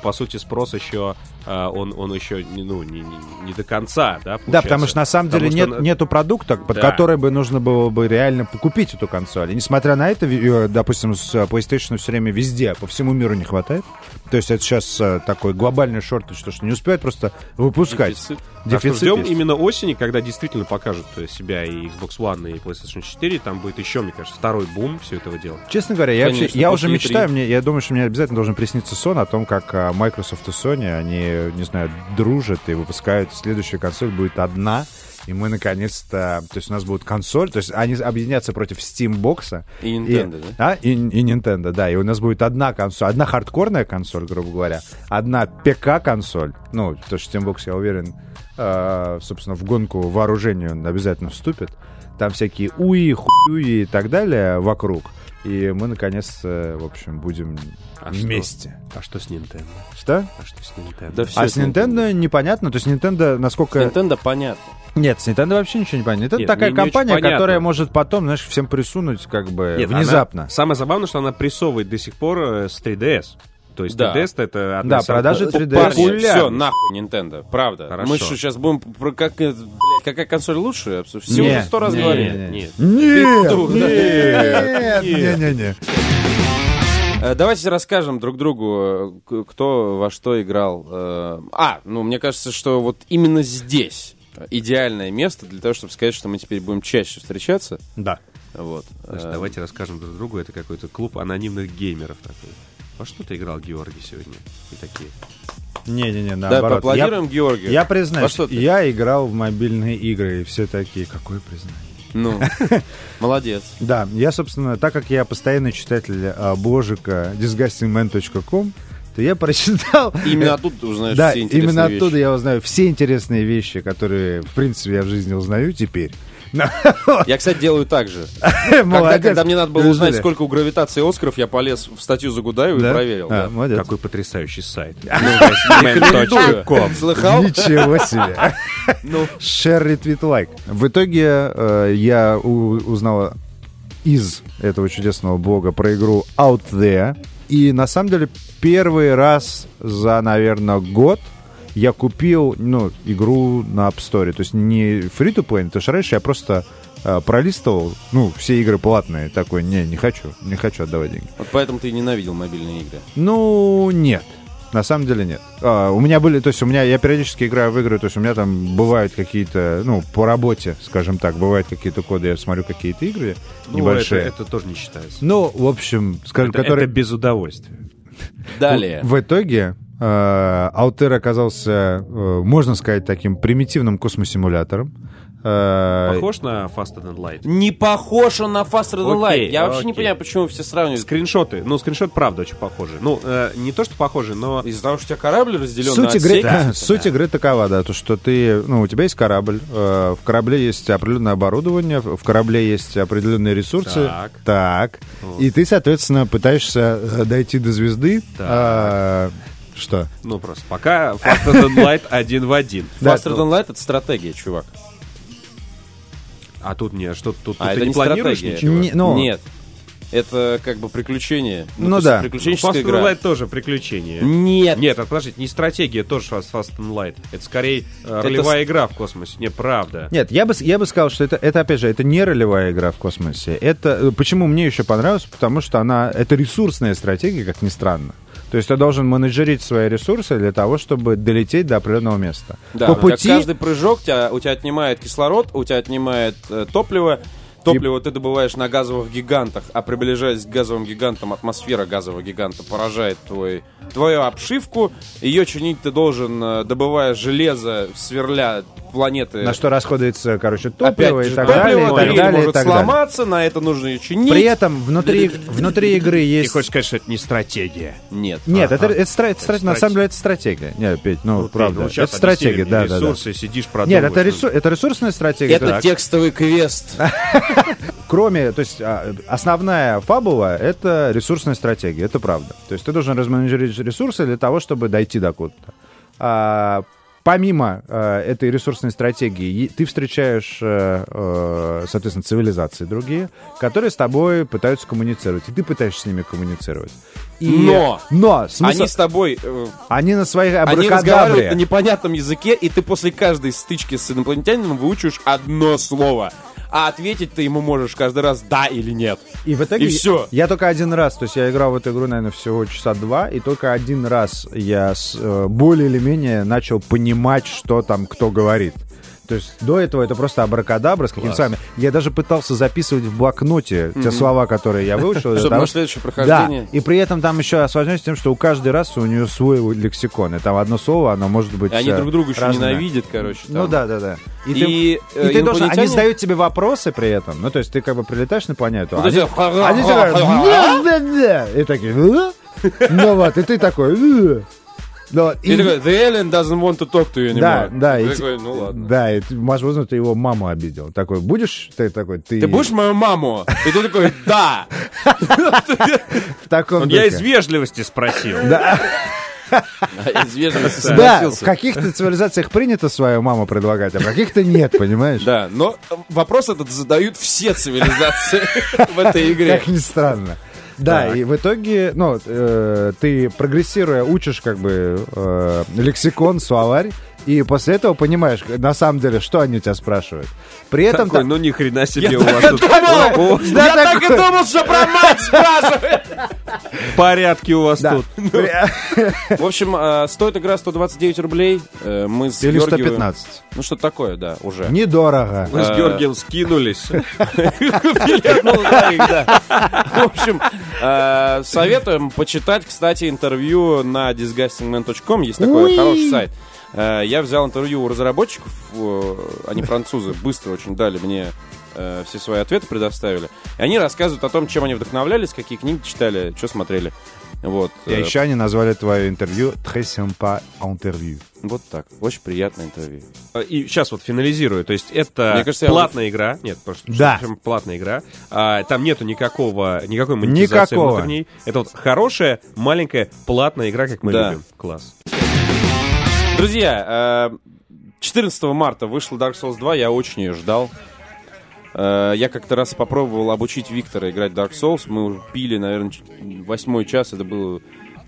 по сути, спрос еще, э, он, он еще не, ну, не, не, не до конца, да, Да, получается? потому что на самом деле нет, что на- нету продукта, под Да. который бы нужно было бы реально купить эту консоль. И несмотря на это, э, допустим, с э, PlayStation все время везде, по всему миру не хватает. То есть это сейчас э, такой глобальный шорт, что, что не успевают просто выпускать. Дефицит. Так что Дефицит ждем есть. именно осени, когда действительно покажут э, себя и Xbox One, и PlayStation 4. Там будет еще, мне кажется, второй бум все этого дела. Честно говоря, я, Конечно, вообще, я уже мечтаю, E3. мне, я думаю, что мне обязательно должен присниться сон о том, как а, Microsoft и Sony, они, не знаю, дружат и выпускают. Следующая консоль будет одна, и мы наконец-то... То есть у нас будет консоль, то есть они объединятся против Steambox. И Nintendo, и, да? А, и, и Nintendo, да. И у нас будет одна консоль, одна хардкорная консоль, грубо говоря, одна ПК-консоль. Ну, то что Steambox, я уверен, э, собственно, в гонку вооружению обязательно вступит. Там всякие уи, хуи и так далее вокруг. И мы, наконец, э, в общем, будем А что? вместе. А что с Nintendo? Что? А что с Nintendo? Да а с Nintendo непонятно. То есть Nintendo, С насколько... Nintendo понятно. Нет, с Nintendo вообще ничего не понятно. Это Нет, такая не компания, которая может потом, знаешь, всем присунуть как бы Нет, внезапно. она- самое забавное, что она прессовывает до сих пор э, с 3DS. То есть Да. 3DS это одна Да, продажи самых 3DS. Парни, все, нахуй, Nintendo, правда. Хорошо. Мы что, сейчас будем про как, это, блядь, какая консоль лучше? Все уже сто раз говорили. не, не. Нет. Нет, нет, не, не, не. Э, Давайте расскажем друг другу, э, кто во что играл. Э, А, ну, мне кажется, что вот именно здесь идеальное место для того, чтобы сказать, что мы теперь будем чаще встречаться. Да. Вот. Значит, Э, давайте расскажем друг другу. Это какой-то клуб анонимных геймеров такой. Во что ты играл, Георгий, сегодня? И такие. Не-не-не, Да, наоборот. поаплодируем Георгию. Я признаюсь, что ты? я играл в мобильные игры, и все такие, какое признание. Ну, молодец. Да, я, собственно, так как я постоянный читатель а, бложика disgustingman.com, то я прочитал... Именно оттуда ты узнаешь Да, все интересные именно вещи. оттуда я узнаю все интересные вещи, которые, в принципе, я в жизни узнаю теперь. Я, кстати, делаю так же. Когда, мне надо было узнать, сколько у гравитации Оскаров, я полез в статью Загудаева Да? и проверил. А, да. Какой потрясающий сайт. Слыхал? Ничего себе. Ну, Share, retweet, like. В итоге э, я у- узнал из этого чудесного блога про игру Out There. И на самом деле первый раз за, наверное, год я купил ну, игру на App Store. То есть не free to play, потому что раньше я просто э, пролистывал, ну, все игры платные. Такой, не, не хочу, не хочу отдавать деньги. вот поэтому ты и ненавидел мобильные игры. Ну, нет. На самом деле нет. А, у меня были, то есть у меня, я периодически играю в игры, то есть у меня там бывают какие-то, ну, по работе, скажем так, бывают какие-то коды, я смотрю какие-то игры Ну, небольшие. это, это тоже не считается. Ну, в общем, скажем, Это, которые... это без удовольствия. Далее. В итоге Алтер оказался, э, можно сказать, таким примитивным космосимулятором. Э, Похож на Faster Than Light? Не похож он на Faster Than Light. Я вообще не понимаю, почему все сравнивают. Скриншоты. Ну, скриншот правда очень похожий. Ну, э, не то, что похожий, но... Из-за того, что у тебя корабль разделен Суть на игры, отсеки. да, суть игры такова, да, то, что ты, ну, у тебя есть корабль, э, в корабле есть определенное оборудование, в корабле есть определенные ресурсы. Так. Так. Вот. И ты, соответственно, пытаешься э, дойти до звезды. Так. А, что? Ну, просто пока Faster Than Light один в один. Faster Than Light — это стратегия, чувак. А тут не, что тут, А ты это не планируешь стратегия. ничего? Не- ну, Нет. Это как бы приключение. Ну есть да. Приключенческая Faster игра. Light тоже приключение. Нет. Нет, а подождите, не стратегия тоже Fast Fast and Light. Это скорее э, ролевая игра в космосе. Не, правда. Нет, я бы, я бы сказал, что это, это, опять же, это не ролевая игра в космосе. Это, э, почему мне еще понравилось? Потому что она, это ресурсная стратегия, как ни странно. То есть ты должен менеджерить свои ресурсы для того, чтобы долететь до определенного места. Да, По у тебя пути... каждый прыжок тебя, у тебя отнимает кислород, у тебя отнимает э, топливо. Топливо ты добываешь на газовых гигантах, а приближаясь к газовым гигантам, атмосфера газового гиганта поражает твой, твою обшивку. Ее чинить ты должен, э, добывая железо, сверля планеты. На что расходуется, короче, Опять топливо и же, так топливо, далее, и так далее, и может так далее. сломаться, на это нужно ее чинить. При этом внутри, внутри игры Ты есть... хочешь сказать, что это не стратегия? Нет. Нет, Ага. это, это, стра- это стра- на самом деле это стратегия. Нет, Петь, ну, ты, правда. ну, это стратегия, да, да, да. Ресурсы, сидишь, Нет, продумываешь. это, ресу- это ресурсная стратегия. Это То есть, текстовый квест. Кроме, то есть а, основная фабула — это ресурсная стратегия, это правда. То есть ты должен разменеджерить ресурсы для того, чтобы дойти до куда-то. А, помимо а, этой ресурсной стратегии, ты встречаешь, э, э, соответственно, цивилизации другие, которые с тобой пытаются коммуницировать, и ты пытаешься с ними коммуницировать. И- Но! Но! смысл- Они с тобой э, Они на своих Они разговаривают на непонятном языке, и ты после каждой стычки с инопланетянином выучишь одно слово. А ответить ты ему можешь каждый раз да или нет. И в итоге И всё. Я только один раз, то есть я играл в эту игру, наверное, всего часа два, и только один раз я с, э, более или менее начал понимать, что там кто говорит. То есть до этого это просто абракадабра с какими-то словами. Я даже пытался записывать в блокноте те слова, которые я выучил. Чтобы на следующее Да, прохождение... и при этом там еще осложняется тем, что у каждый раз у нее свой лексикон. И там одно слово, оно может быть они э, друг друга еще ненавидят, короче. Ну да, да, да. И, ты, э, должен, они задают тебе вопросы при этом. Ну, то есть ты как бы прилетаешь на планету. Они, «Да, да, да». И такие, ну вот, и ты такой, вот, И такой, the alien doesn't want to talk to you да, anymore. да, Ты и, такой, ну ладно. да, и ты, возможно, ты его маму обидел. Такой, будешь ты такой, ты, Ты будешь мою маму? И ты такой, да. в таком Он, я из вежливости спросил. Да, Из вежливости да, в каких-то цивилизациях принято свою маму предлагать, а в каких-то нет, понимаешь? Да, но вопрос этот задают все цивилизации в этой игре. Как ни странно. Да, Так. и в итоге, ну, э, ты прогрессируя учишь как бы э, лексикон, словарь, и после этого понимаешь, на самом деле, что они у тебя спрашивают. При этом... Такой, ну ни хрена себе у вас тут думал! О, Да, Я так и думал, что про мать спрашивает! порядки у вас Да. тут. В общем, э, стоит игра 129 рублей. Э, Мы с Или Георгиевым- 115. Ну, что такое, да, уже. Недорого. Мы с А. Георгием скинулись. Ну. В общем, э, советуем почитать, кстати, интервью на disgustingman.com. Есть такой хороший сайт. Э, Я взял интервью у разработчиков, они французы, быстро очень дали мне э, все свои ответы предоставили. И они рассказывают о том, чем они вдохновлялись, какие книги читали, что смотрели. Вот. И э, еще они назвали твое интервью «Très sympa интервью». Вот так. Очень приятное интервью. И сейчас вот финализирую. То есть это Мне кажется, я платная игра. Нет, просто Да. платная игра. А, там нету никакого, никакой монетизации Никакого. внутренней. Это вот хорошая, маленькая, платная игра, как мы Да. любим. Класс. Друзья, э, 14 марта вышла Dark Souls 2, я очень ее ждал. Э, Я как-то раз попробовал обучить Виктора играть в Dark Souls. Мы уже пили, наверное, восьмой час. Это было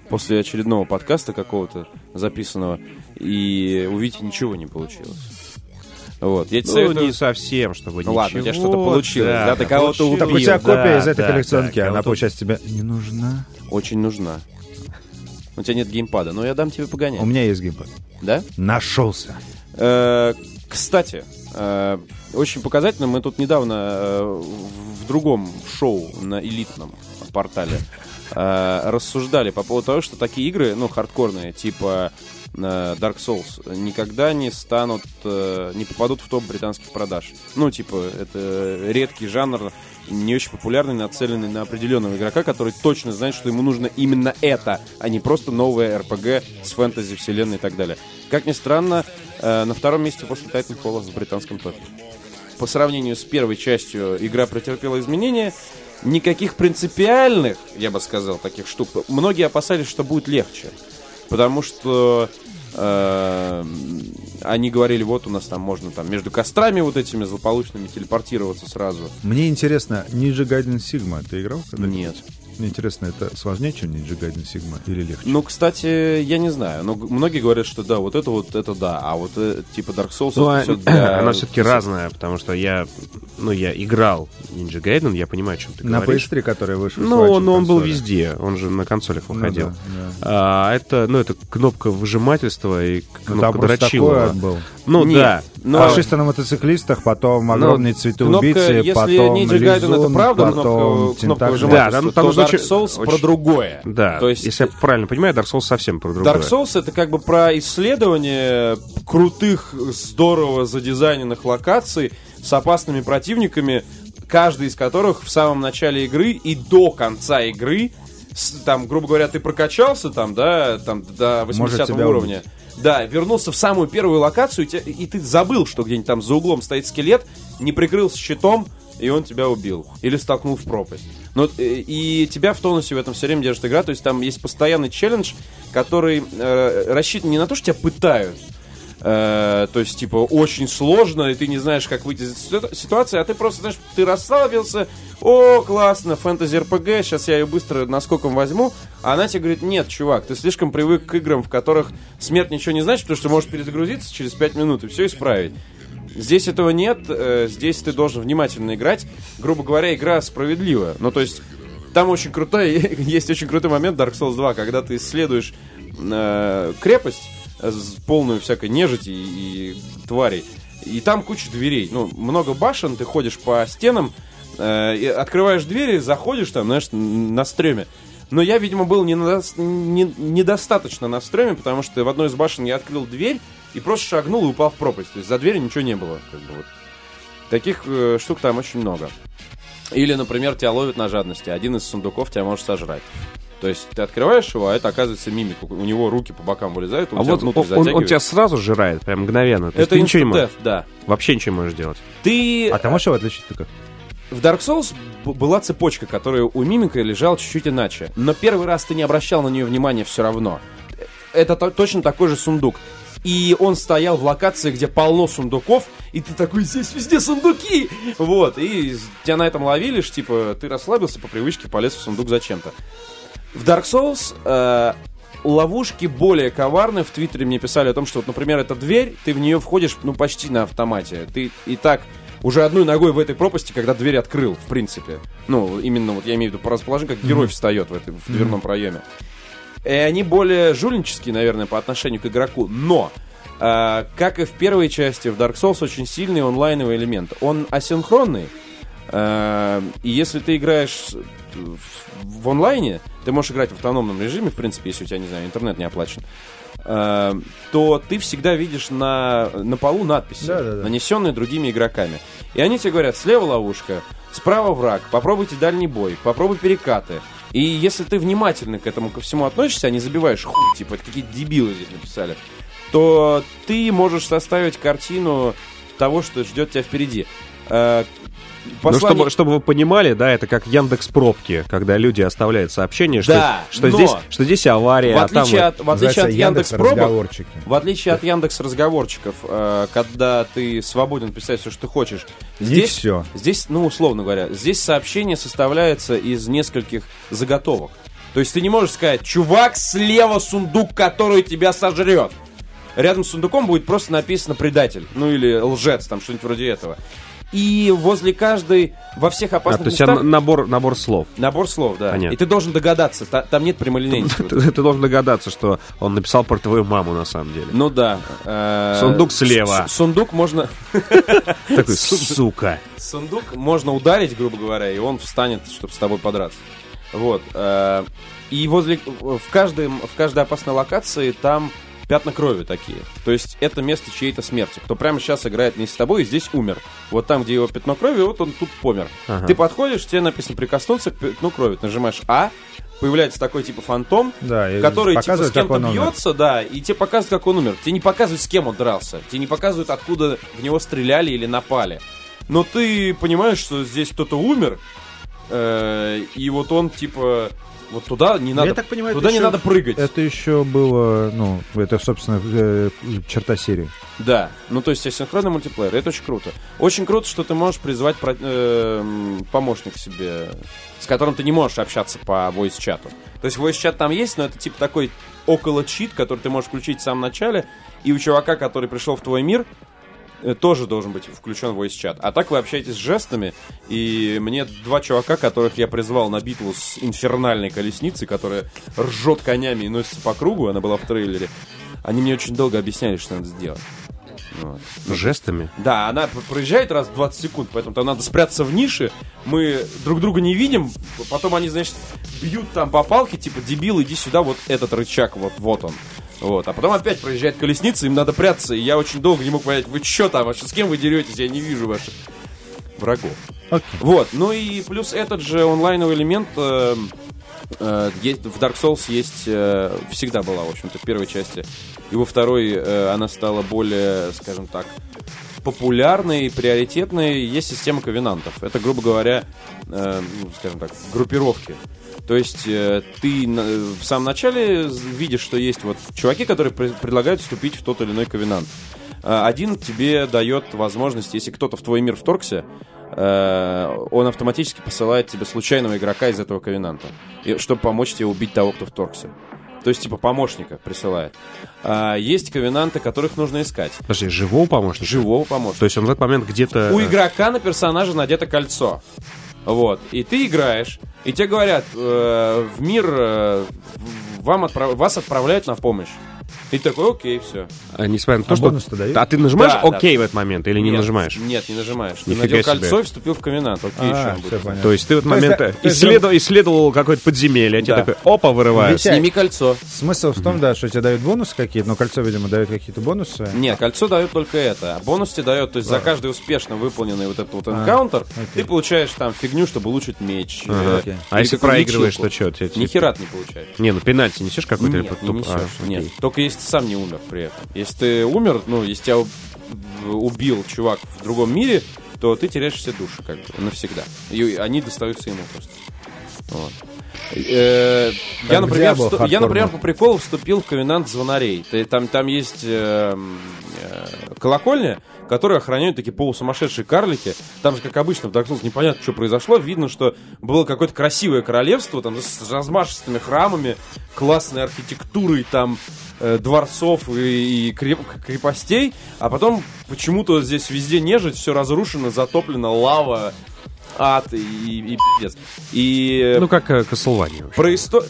после очередного подкаста какого-то записанного. И у Вити ничего не получилось. Вот. Я тебе Ну, советую- не совсем, чтобы Ну ладно, у тебя ничего. что-то получилось, да, ты кого-то получилось, Так у тебя да, копия из этой да, коллекционки, да, она, получается, тебе не нужна. Очень нужна. У тебя нет геймпада, но я дам тебе погонять. У меня есть геймпад. Да? Нашелся. Э, Кстати, э, очень показательно, мы тут недавно э, в другом шоу на элитном портале рассуждали по поводу того, что такие игры, ну, хардкорные, типа Dark Souls, никогда не станут, э, не попадут в топ британских продаж. Ну, типа, это редкий жанр, не очень популярный, нацеленный на определенного игрока, который точно знает, что ему нужно именно это, а не просто новое RPG с фэнтези, вселенной и так далее. Как ни странно, э, на втором месте после Titanfall в британском топе. По сравнению с первой частью игра претерпела изменения. Никаких принципиальных, я бы сказал, таких штук. Многие опасались, что будет легче. Потому что э, они говорили, вот у нас там можно там между кострами вот этими злополучными телепортироваться сразу. Мне интересно, Ninja Gaiden Sigma ты играл когда-нибудь? Нет. Мне интересно, это сложнее, чем Ninja Gaiden Sigma или легче? Ну, кстати, я не знаю. Но г- многие говорят, что да, вот это вот, это да. А вот э, типа Dark Souls, Ну, это а- всё для- она все-таки разная, потому что я, ну, я играл Ninja Gaiden, я понимаю, о чем ты На говоришь. PS3, который вышел Ну, он, он был везде, он же на консолях Ну выходил. да, да. А, это, ну, это кнопка выжимательства и Ну, кнопка дрочилова. такой был. Ну, Нет, да. но- Фашисты на мотоциклистах, потом огромные цветы кнопка, убийцы, если потом Ninja Gaiden это правда, потом кнопка, кнопка Да, там- то там Dark звучит Souls про очень- другое. Да, То есть если я правильно понимаю, Dark Souls совсем про другое. Dark Souls это как бы про исследование крутых, здорово задизайненных локаций с опасными противниками, каждый из которых в самом начале игры и до конца игры, там, грубо говоря, ты прокачался там, да, там до 80 тебя уровня. Да, вернулся в самую первую локацию, и, ты забыл, что где-нибудь там за углом стоит скелет, не прикрылся щитом, и он тебя убил. Или столкнул в пропасть. Но, э, и тебя в тонусе в этом все время держит игра. То есть там есть постоянный челлендж, который э, рассчитан не на то, что тебя пытают. Э, то есть, типа, очень сложно, и ты не знаешь, как выйти из этой ситу- ситуации, а ты просто, знаешь, ты расслабился, о, классно, фэнтези РПГ, сейчас я ее быстро наскоком возьму, а она тебе говорит, нет, чувак, ты слишком привык к играм, в которых смерть ничего не значит, потому что можешь перезагрузиться через 5 минут и все исправить. Здесь этого нет, э, здесь ты должен внимательно играть. Грубо говоря, игра справедливая. Ну, то есть, там очень крутой, есть очень крутой момент Dark Souls 2, когда ты исследуешь э, крепость, полную всякой нежити и, и тварей. И там куча дверей. Ну, много башен, ты ходишь по стенам, э, открываешь двери, заходишь там, знаешь, на стреме. Но я, видимо, был не надо- не- недостаточно на стреме, потому что в одной из башен я открыл дверь и просто шагнул и упал в пропасть. То есть за дверью ничего не было. Как бы вот. Таких э, штук там очень много. Или, например, тебя ловят на жадности. Один из сундуков тебя может сожрать. То есть ты открываешь его, а это оказывается мимик. У него руки по бокам вылезают, он А тебя вот внутрь он, он тебя сразу жирает, прям мгновенно. То Это ничего не можешь, да. вообще ничего не можешь делать. Ты А ты можешь его отличить как? В Dark Souls была цепочка, которая у мимика лежала чуть-чуть иначе. Но первый раз ты не обращал на нее внимания все равно. Это то- точно такой же сундук. И он стоял в локации, где полно сундуков, и ты такой, здесь везде сундуки! Вот, и тебя на этом ловили, типа, ты расслабился по привычке, полез в сундук зачем-то. В Dark Souls э, ловушки более коварны. В Твиттере мне писали о том, что, вот, например, эта дверь, ты в нее входишь, ну, почти на автомате. Ты и так уже одной ногой в этой пропасти, когда дверь открыл, в принципе. Ну, именно вот я имею в виду по расположению, как герой встает в, этой, в дверном проеме. И они более жульнические, наверное, по отношению к игроку. Но, э, как и в первой части, в Dark Souls очень сильный онлайновый элемент. Он асинхронный. э, и если ты играешь в, онлайне, ты можешь играть в автономном режиме, в принципе, если у тебя, не знаю, интернет не оплачен, э, то ты всегда видишь на, на полу надписи, Да-да-да. нанесенные другими игроками. И они тебе говорят, слева ловушка, справа враг, попробуйте дальний бой, попробуй перекаты. И если ты внимательно к этому ко всему относишься, а не забиваешь хуй, типа, это какие-то дебилы здесь написали, то ты можешь составить картину того, что ждет тебя впереди. Ну, послание- чтобы, чтобы вы понимали, да, это как Яндекс пробки, когда люди оставляют сообщение, что, Да, что, но- здесь, что здесь авария, в а там отличие вот- от, в отличие от Называется Яндекс пробок, в отличие от Яндекс разговорчиков, э, когда ты свободен писать все, что ты хочешь, Не здесь, все. здесь, ну, условно говоря, здесь сообщение составляется из нескольких заготовок. То есть ты не можешь сказать, чувак, слева сундук, который тебя сожрет. Рядом с сундуком будет просто написано предатель, ну или лжец, там что-нибудь вроде этого. И возле каждой, во всех А, опасных то есть местах, а, набор, набор слов. набор слов, да. Понятно. И ты должен догадаться, та- там нет прямолинейности. Ты, ты должен догадаться, что он написал про твою маму на самом деле. Ну да. э, Сундук слева. с- Сундук можно... Такой, сука. Сундук можно ударить, грубо говоря, и он встанет, чтобы с тобой подраться. Вот. э, И возле... В, каждой, в каждой опасной локации там пятна крови такие. То есть это место чьей-то смерти. Кто прямо сейчас играет вместе с тобой и здесь умер. Вот там, где его пятно крови, вот он тут помер. Ага. Ты подходишь, тебе написано прикоснуться к пятну крови. Ты нажимаешь А, появляется такой типа фантом, Да, который типа с кем-то он умер. бьется, да, и тебе показывают, как он умер. Тебе не показывают, с кем он дрался. Тебе не показывают, откуда в него стреляли или напали. Но ты понимаешь, что здесь кто-то умер, э, и вот он типа вот туда не надо, Я так понимаю, туда не еще- надо прыгать. Это еще было, ну, это, собственно, э, черта серии. Да, ну то есть асинхронный мультиплеер, это очень круто. Очень круто, что ты можешь призвать про- э, м, помощника себе, с которым ты не можешь общаться по voice-чату. То есть voice-чат там есть, но это типа такой около чит, который ты можешь включить в самом начале, и у чувака, который пришел в твой мир, тоже должен быть включен voice-чат. А так вы общаетесь с жестами, и мне два чувака, которых я призвал на битву с инфернальной колесницей, которая ржет конями и носится по кругу, она была в трейлере, они мне очень долго объясняли, что надо сделать. Вот. Жестами. Да, она проезжает раз в 20 секунд, поэтому там надо спрятаться в нише. Мы друг друга не видим, потом они, значит, бьют там по палке, типа, дебил, иди сюда, вот этот рычаг, вот, вот он. Вот, а потом опять проезжает колесница, им надо прятаться, и я очень долго не мог понять, вы чё там, вообще, с кем вы деретесь, я не вижу ваших врагов. Окей. Вот, ну и плюс этот же онлайновый элемент э, э, есть, в Dark Souls есть, э, всегда была, в общем-то, в первой части. И во второй э, она стала более, скажем так, популярной, приоритетной. Есть система ковенантов. Это, грубо говоря, э, ну, скажем так, группировки. То есть э, ты на- в самом начале видишь, что есть вот чуваки, которые пре- предлагают вступить в тот или иной ковенант. Э, Один тебе дает возможность, если кто-то в твой мир вторгся, э, он автоматически посылает тебе случайного игрока из этого ковенанта, и- чтобы помочь тебе убить того, кто вторгся. То есть, типа, помощника присылает. А, есть ковенанты, которых нужно искать. Подожди, живого помощника? Живого помощника. То есть он в этот момент где-то... У э, игрока на персонажа надето кольцо. Вот. И ты играешь, и тебе говорят, э, в мир э, вам отправ- вас отправляют на помощь. И ты такой, окей, все. э, Несмотря на то, А что... бонус-то дают? А ты нажимаешь Да, да. «Окей» в этот момент или не Нет, нажимаешь? Нет, не нажимаешь. Ты Нифига надел себе. кольцо и вступил в ковенант. Окей, А, всё будет? То есть ты в этот То есть, момент да, э, есть исследовал, исследовал какое-то подземелье, а тебе Да. такой, опа, вырывается. Ведь- Сними кольцо. Смысл в том, да, что тебе дают бонусы какие-то, но кольцо, видимо, дает какие-то бонусы. Нет, кольцо дает только это. А бонус тебе дает, то есть за каждый успешно выполненный вот этот вот А, энкаунтер, ты получаешь там фигню, чтобы улучшить меч. Ага. э, Окей. А или если проигрываешь, то что? Тебе, Ни хера ты не получаешь. Не, ну пенальти несешь какой-то? или Нет, не а, несешь, окей. нет. Только если ты сам не умер при этом. Если ты умер, ну, если тебя уб- убил чувак в другом мире, то ты теряешь все души, как бы, навсегда. И они достаются ему просто. Вот. Э, Я, например, всту- я, например, по приколу вступил в Ковенант Звонарей. Ты- Там, там есть э, э, колокольня, которые охраняют такие полусумасшедшие карлики. Там же, как обычно, в Dark Souls непонятно, что произошло. Видно, что было какое-то красивое королевство, там, с размашистыми храмами, классной архитектурой, там, э, дворцов и, и креп- крепостей. А потом почему-то здесь везде нежить, все разрушено, затоплено, лава, ад и, и пиздец. И... Ну, как э. Про историю...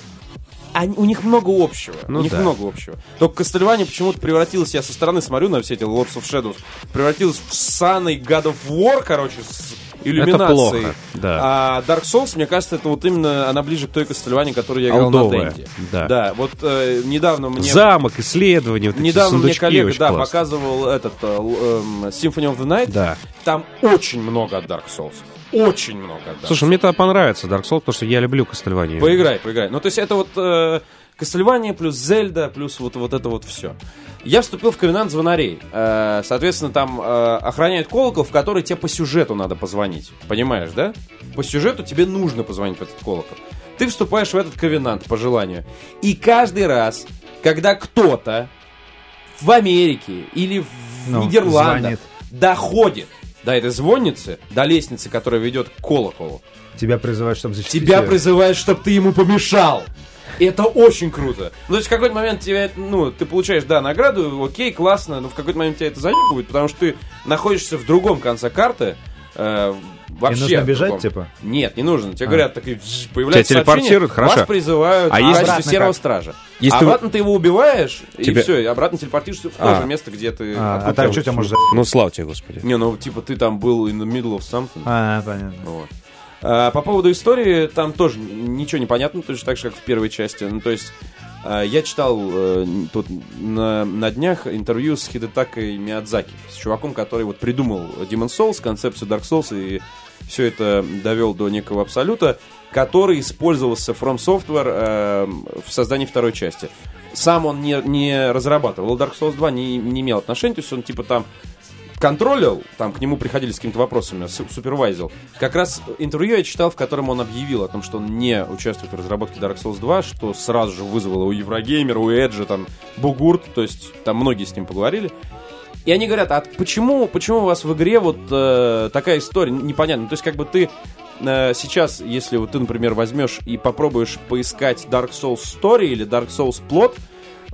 Они, у них много общего. Ну у них да. много общего. Только Кастельвания почему-то превратилась, я со стороны смотрю на все эти Lords of Shadows, превратилась в саный God of War, короче, с иллюминацией. плохо, да. А Dark Souls, мне кажется, это вот именно она ближе к той Кастельвании, которую я играл Олдовая, на Денде. да. Да, вот э, недавно мне... Замок, исследования, вот Недавно мне коллега, да, классно. показывал этот э, эм, Symphony of the Night. Да. Там очень много от Dark Souls. Очень много от Dark Слушай, мне это понравится, Dark Souls, потому что я люблю Castlevania. Поиграй, поиграй. Ну, то есть это вот э, Castlevania плюс Зельда плюс вот, вот это вот все. Я вступил в Ковенант звонарей. Э, соответственно, там э, охраняют колокол, в который тебе по сюжету надо позвонить. Понимаешь, да? По сюжету тебе нужно позвонить в этот колокол. Ты вступаешь в этот ковенант по желанию. И каждый раз, когда кто-то в Америке или в Ну, Нидерландах звонит. доходит до этой звонницы, до лестницы, которая ведет к колоколу, Тебя призывают, чтобы защитить. Тебя её. призывают, чтобы ты ему помешал. И это очень круто. Ну, то есть в какой-то момент тебя, ну, ты получаешь, да, награду, окей, классно, но в какой-то момент тебя это заебывает, потому что ты находишься в другом конце карты, э, вообще. нужно в бежать, другом. типа? Нет, не нужно. Тебе говорят, такие, «Вз», появляется Тебя телепортируют, хорошо. вас призывают А а если- Обратно серого как? стража. Если а ты- обратно ты его убиваешь, Тебе- и все, и обратно телепортируешься в то А. же место, где ты... А, а так что тебя может... Ну, слава тебе, Господи. Не, ну, типа, ты там был in the middle of something. А, понятно. Вот. А, по поводу истории, там тоже ничего не понятно, точно так же, как в первой части. Ну, то есть, а, я читал э, тут на, на днях интервью с Хидетакой Миядзаки, с чуваком, который вот придумал Demon Souls, концепцию Dark Souls и все это довел до некого абсолюта, который использовался From Software э, в создании второй части. Сам он не, не разрабатывал Dark Souls 2, не, не имел отношения, то есть он типа там контролил, там к нему приходили с какими-то вопросами, су- супервайзил. Как раз интервью я читал, в котором он объявил о том, что он не участвует в разработке Dark Souls 2, что сразу же вызвало у Еврогеймера, у Эджа, там, Бугурт, то есть там многие с ним поговорили. И они говорят, а почему, почему у вас в игре вот э, такая история, непонятно. То есть как бы ты э, сейчас, если вот ты, например, возьмешь и попробуешь поискать Dark Souls Story или Dark Souls Plot,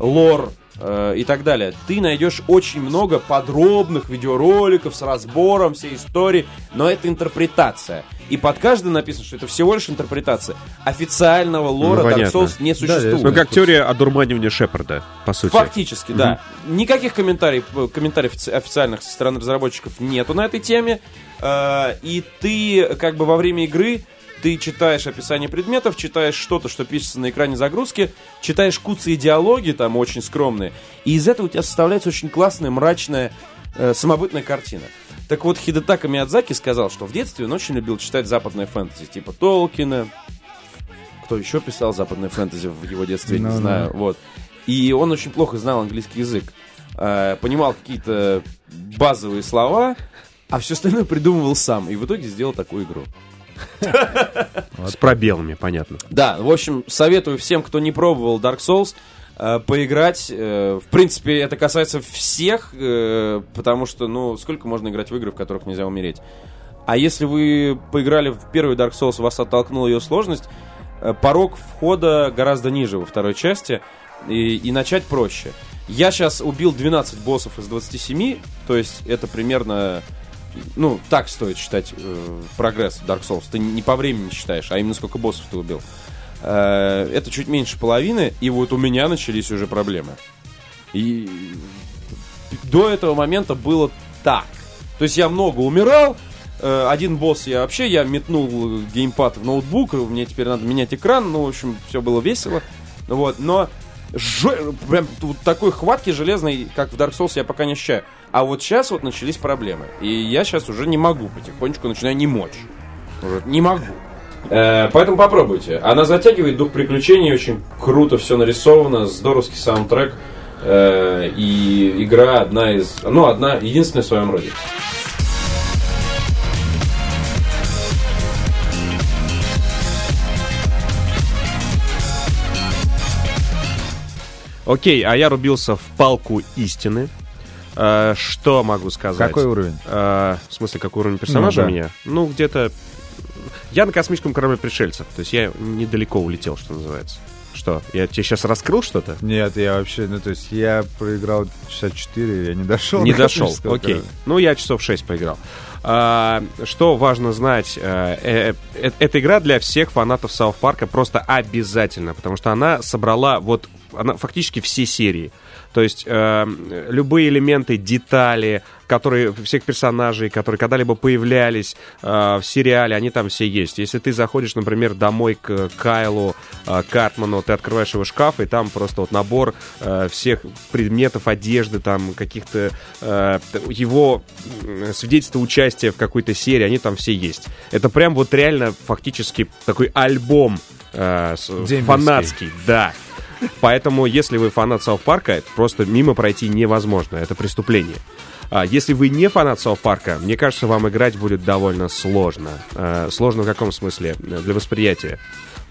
лор э, и так далее, ты найдешь очень много подробных видеороликов с разбором всей истории, но это интерпретация. И под каждым написано, что это всего лишь интерпретация. Официального лора Dark понятно. Souls не существует. Ну, как теория одурманивания Шепарда, по сути. Фактически, да. Никаких комментариев, э, комментариев офици- официальных со стороны разработчиков нету на этой теме. Э, И ты как бы во время игры ты читаешь описание предметов, читаешь что-то, что пишется на экране загрузки, читаешь куцы и диалоги там очень скромные, и из этого у тебя составляется очень классная, мрачная, э, самобытная картина. Так вот, Хидетака Миядзаки сказал, что в детстве он очень любил читать западное фэнтези, типа Толкина, кто еще писал западное фэнтези в его детстве, я не Ну-ну. знаю, вот. И он очень плохо знал английский язык. Э, понимал какие-то базовые слова, а все остальное придумывал сам. И в итоге сделал такую игру. С пробелами, понятно. Да, в общем, советую всем, кто не пробовал Dark Souls, э, поиграть. Э, В принципе, это касается всех, э, потому что, ну, сколько можно играть в игры, в которых нельзя умереть. А если вы поиграли в первый Dark Souls, вас оттолкнула ее сложность, порог входа гораздо ниже во второй части, и, и начать проще. Я сейчас убил 12 боссов из 27, то есть это примерно... Ну, так стоит считать э, прогресс Dark Souls. Ты не по времени считаешь, а именно сколько боссов ты убил. Э, это чуть меньше половины, и вот у меня начались уже проблемы. И до этого момента было так. То есть я много умирал. э, Один босс я вообще, я метнул геймпад в ноутбук, мне теперь надо менять экран. Ну, в общем, все было весело. Вот, но жё- прям вот такой хватки железной, как в Dark Souls, я пока не ощущаю. А вот сейчас вот начались проблемы. И я сейчас уже не могу потихонечку, начинаю не мочь. Уже не могу. Э, поэтому попробуйте. Она затягивает дух приключений, очень круто все нарисовано, здоровский саундтрек. Э, и игра одна из... Ну, одна, единственная в своем роде. Окей, а я рубился в палку истины. Э, что могу сказать? Какой уровень? Э, в смысле, какой уровень персонажа Ну, у да. меня? Ну, где-то... Я на космическом корабле пришельцев. То есть я недалеко улетел, что называется. Что, я тебе сейчас раскрыл что-то? Нет, я вообще, ну то есть я проиграл 64, я не дошел. Не до дошел, окей. корабля. Ну, я часов 6 поиграл. А, что важно знать, э, э, э, эта игра для всех фанатов Сауth Парка просто обязательно, потому что она собрала вот она, фактически все серии. То есть э, любые элементы, детали, которые всех персонажей, которые когда-либо появлялись э, в сериале, они там все есть. Если ты заходишь, например, домой к Кайлу э, Картману, ты открываешь его шкаф, и там просто вот набор э, всех предметов, одежды, там каких-то э, его свидетельства участия в какой-то серии, они там все есть. Это прям вот реально фактически такой альбом э, фанатский, да. Поэтому, если вы фанат Сауth Парка, просто мимо пройти невозможно. Это преступление. А если вы не фанат Сауth Парка, мне кажется, вам играть будет довольно сложно. Э, сложно в каком смысле? Для восприятия.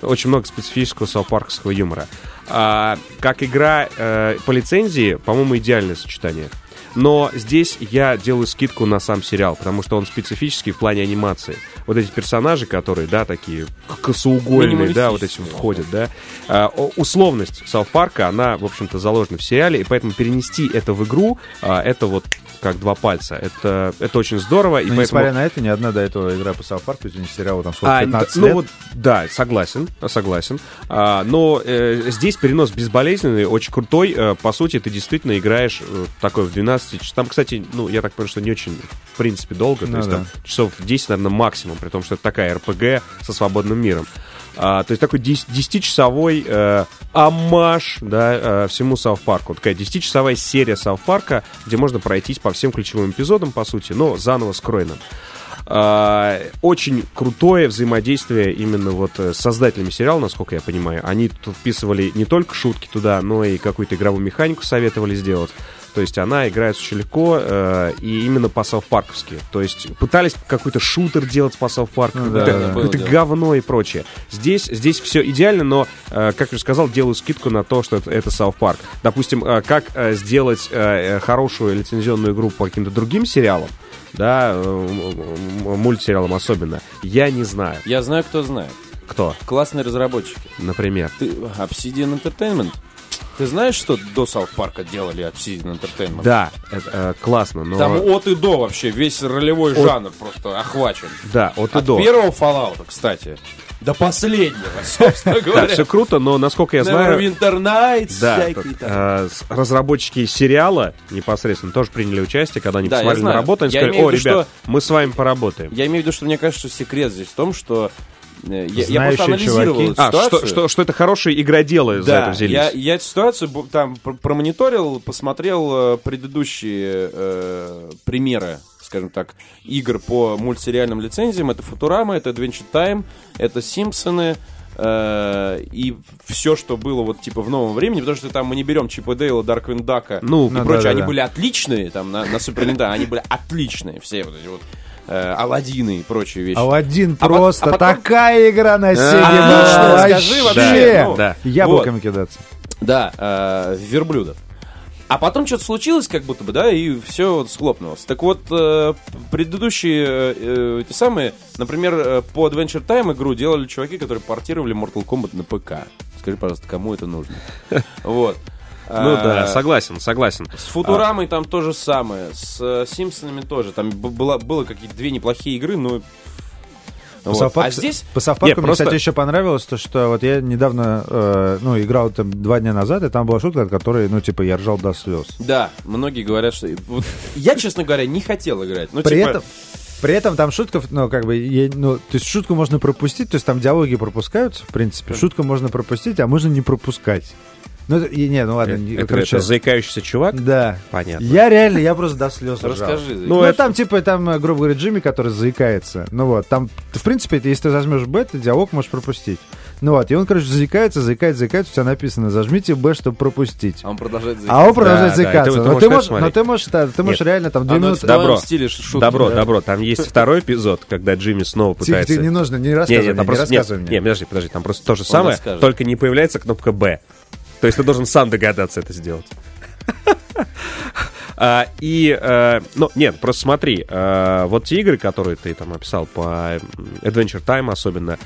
Очень много специфического саупарковского юмора. А, как игра э, по лицензии, по-моему, идеальное сочетание. Но здесь я делаю скидку на сам сериал, потому что он специфический в плане анимации. Вот эти персонажи, которые, да, такие косоугольные, да, вот эти Минималистические, входят, да. А, условность Сауth Парка, она, в общем-то, заложена в сериале, и поэтому перенести это в игру, а, это вот как два пальца. Это, это очень здорово. и Но поэтому... несмотря на это, ни одна до этого игра по Сауth Парку, извините, сериалу там сколько, А, 15 ну лет. вот, да, согласен, согласен. А, но э, здесь перенос безболезненный, очень крутой. Э, по сути, ты действительно играешь э, такой в 12 часов. Там, кстати, ну, я так понимаю, что не очень, в принципе, долго. Ну то есть да. там часов 10, наверное, максимум, при том, что это такая РПГ со свободным миром. А, то есть такой 10 10-часовой э, амаш да, э, всему Сауth Парку. Такая 10-часовая серия Сауth Парка, где можно пройтись по всем ключевым эпизодам, по сути, но заново скроенным. А, очень крутое взаимодействие именно вот э, с создателями сериала, насколько я понимаю. Они тут вписывали не только шутки туда, но и какую-то игровую механику советовали сделать. То есть она играет очень легко э, и именно по Парковски. То есть пытались какой-то шутер делать по Парку, Ну да, какое-то, да, какое-то говно и прочее. Здесь, здесь все идеально, но, э, как я уже сказал, делаю скидку на то, что это, это. Допустим, э, как э, сделать э, э, хорошую лицензионную игру по каким-то другим сериалам, да, э, мультсериалам особенно, я не знаю. Я знаю, кто знает. Кто, Классные разработчики. например. Ты Obsidian Entertainment. Ты знаешь, что до Сауth Парка делали Obsidian Entertainment? Да, э, классно, но... Там от и до вообще весь ролевой жанр просто охвачен. Да, от и От до. первого Fallout, кстати, до последнего, собственно Да, говоря. все круто, но, насколько я знаю... Neverwinter Nights, Да, всякие т- там. э, разработчики сериала непосредственно тоже приняли участие, когда они Да, посмотрели на работу, они Я сказали, о, ребят, что- мы с вами поработаем. Я имею в виду, что мне кажется, что секрет здесь в том, что я, я Знающие просто анализировал чуваки. эту А, ситуацию. что, что, что это хорошие игроделы за да, это взялись. я, я эту ситуацию там пр- промониторил, посмотрел э, предыдущие э, примеры, скажем так, игр по мультсериальным лицензиям. Это Футурама, это Adventure Time, это Симпсоны. э, и все, что было вот типа в новом времени, потому что там мы не берем Чипа Дейла, Дарквин Дака Ну, и Ну, прочее, да-да-да. они были отличные там на, на Супер Nintendo, они были отличные, все вот эти вот э, Аладдины и прочие вещи. Алладин А просто а потом- такая игра на Sega. Отлично, ну, скажи вообще, ну, да. Яблоками кидаться. Да, э, верблюдов. А потом что-то случилось, как будто бы, да, и все вот схлопнулось. Так вот, э, предыдущие э, э, эти самые, например, э, по Adventure Time игру делали чуваки, которые портировали Mortal Kombat на ПК. Скажи, пожалуйста, кому это нужно? Вот. Ну А, да, согласен, согласен. С Футурамой там то же самое, с э, Симпсонами тоже. Там было, было какие-то две неплохие игры, но... По Вот. Park- А здесь По South Park Не, мне, просто- кстати, еще понравилось то, что вот я недавно, э, ну, играл там два дня назад, и там была шутка, от которой, ну, типа, я ржал до слез. Да, многие говорят, что... Вот, я, честно говоря, не хотел играть. Ну, При типа, этом, при этом там шутка, ну, как бы, я- ну, то есть шутку можно пропустить, то есть там диалоги пропускаются, в принципе. Шутку можно пропустить, а можно не пропускать. Ну, и, не, ну ладно, не- Это, короче. это заикающийся чувак? Да. Понятно. Я реально, я просто до слез ржал. Расскажи. Ну, Ну, это- там, типа, там, э, грубо говоря, Джимми, который заикается. Ну вот, там, в принципе, если ты зажмешь Б, ты диалог можешь пропустить. Ну вот, и он, короче, заикается, заикается, заикается, у тебя написано, зажмите Б, чтобы пропустить. А он продолжает А он продолжает Да, да, и ты- заикаться. но, ты можешь, но ты можешь, да, ты можешь Нет. реально там две А, ну, минуты... в твоем Добро. стиле шутки, добро, да? добро. Там есть второй эпизод, когда Джимми снова пытается... тихо, не нужно, не Не, рассказывай нет, мне, там не. Нет, рассказывай мне. нет, подожди, подожди, там просто то же самое, только не появляется кнопка «Б». То есть ты должен сам догадаться это сделать. А, и, э, ну, нет, просто смотри, э, вот те игры, которые ты там описал по Adventure Time особенно,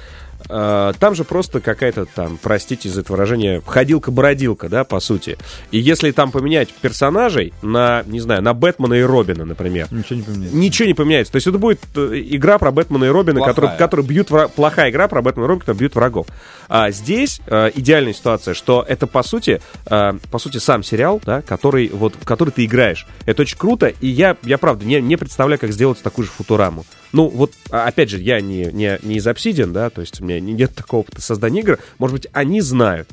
там же просто какая-то там, простите за это выражение, ходилка-бородилка, да, по сути. И если там поменять персонажей на, не знаю, на Бэтмена и Робина, например, Ничего не поменяется. ничего не поменяется. То есть это будет э, игра про Бэтмена и Робина, Плохая. которые, которые бьют вра- плохая игра про Бэтмена и Робина, которые бьют врагов. А здесь э, идеальная ситуация, что это по сути, э, по сути сам сериал, да, который вот в который ты играешь. Это очень круто, и я, я правда не, не представляю, как сделать такую же футураму. Ну вот, а, опять же, я не, не, не из Obsidian, да, то есть у меня не- нет такого опыта создания игр. Может быть, они знают.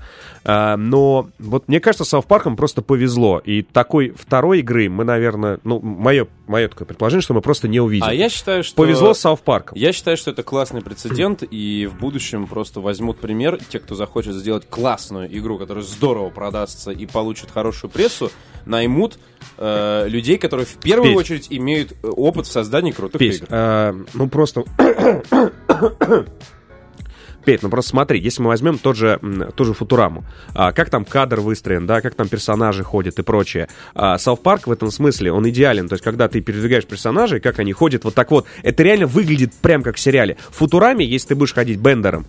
А, но вот мне кажется, South Park'ом просто повезло. И такой второй игры мы, наверное, ну, мое, мое такое предположение, что мы просто не увидим. А я считаю, что... Повезло с South Park'ом. Я считаю, что это классный прецедент, и в будущем просто возьмут пример. Те, кто захочет сделать классную игру, которая здорово продастся и получит хорошую прессу, наймут э, людей, которые в первую Петь. очередь имеют э, опыт в создании крутых Петь, игр. э, ну просто... Петь, ну просто смотри, если мы возьмем тот же, ту же Футураму, а, как там кадр выстроен, да, как там персонажи ходят и прочее. А, South Park в этом смысле, он идеален, то есть когда ты передвигаешь персонажей, как они ходят вот так вот, это реально выглядит прям как в сериале. В Футураме, если ты будешь ходить Бендером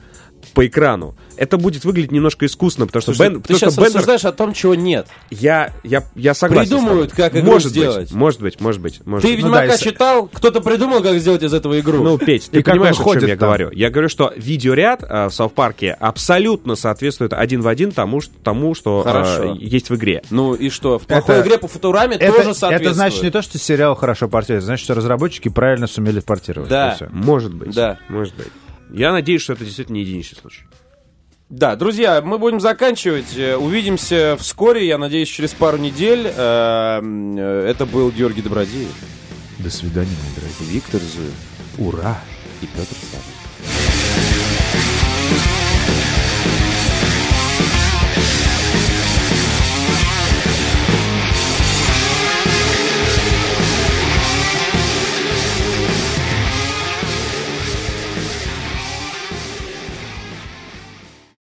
по экрану, это будет выглядеть немножко искусственно, потому что, Слушай, Бен- ты потому сейчас что Бендер... рассуждаешь о том, чего нет. Я, я, я согласен. Придумывают, как игру может сделать. Быть, может быть, может быть. Может Ты быть. Ну Ведьмака да, если- читал, кто-то придумал, как сделать из этого игру. Ну, Петь, ты И понимаешь, он о чем я говорю? Я говорю, что видеоряд э, в South Парке абсолютно соответствует один в один тому, что, тому, что э, есть в игре. Ну и что, в плохой Это- игре по Футураме Это, тоже соответствует. это значит не то, что сериал хорошо портирует, это значит, что разработчики правильно сумели портировать. Да. Может быть. Да. Может быть. Я надеюсь, что это действительно не единичный случай. Да, друзья, мы будем заканчивать. Э, Увидимся вскоре, я надеюсь, через пару недель. Э, э, Это был Георгий Добродеев, До свидания, мои дорогие. Виктор Зуев Ура! и Петр Савин.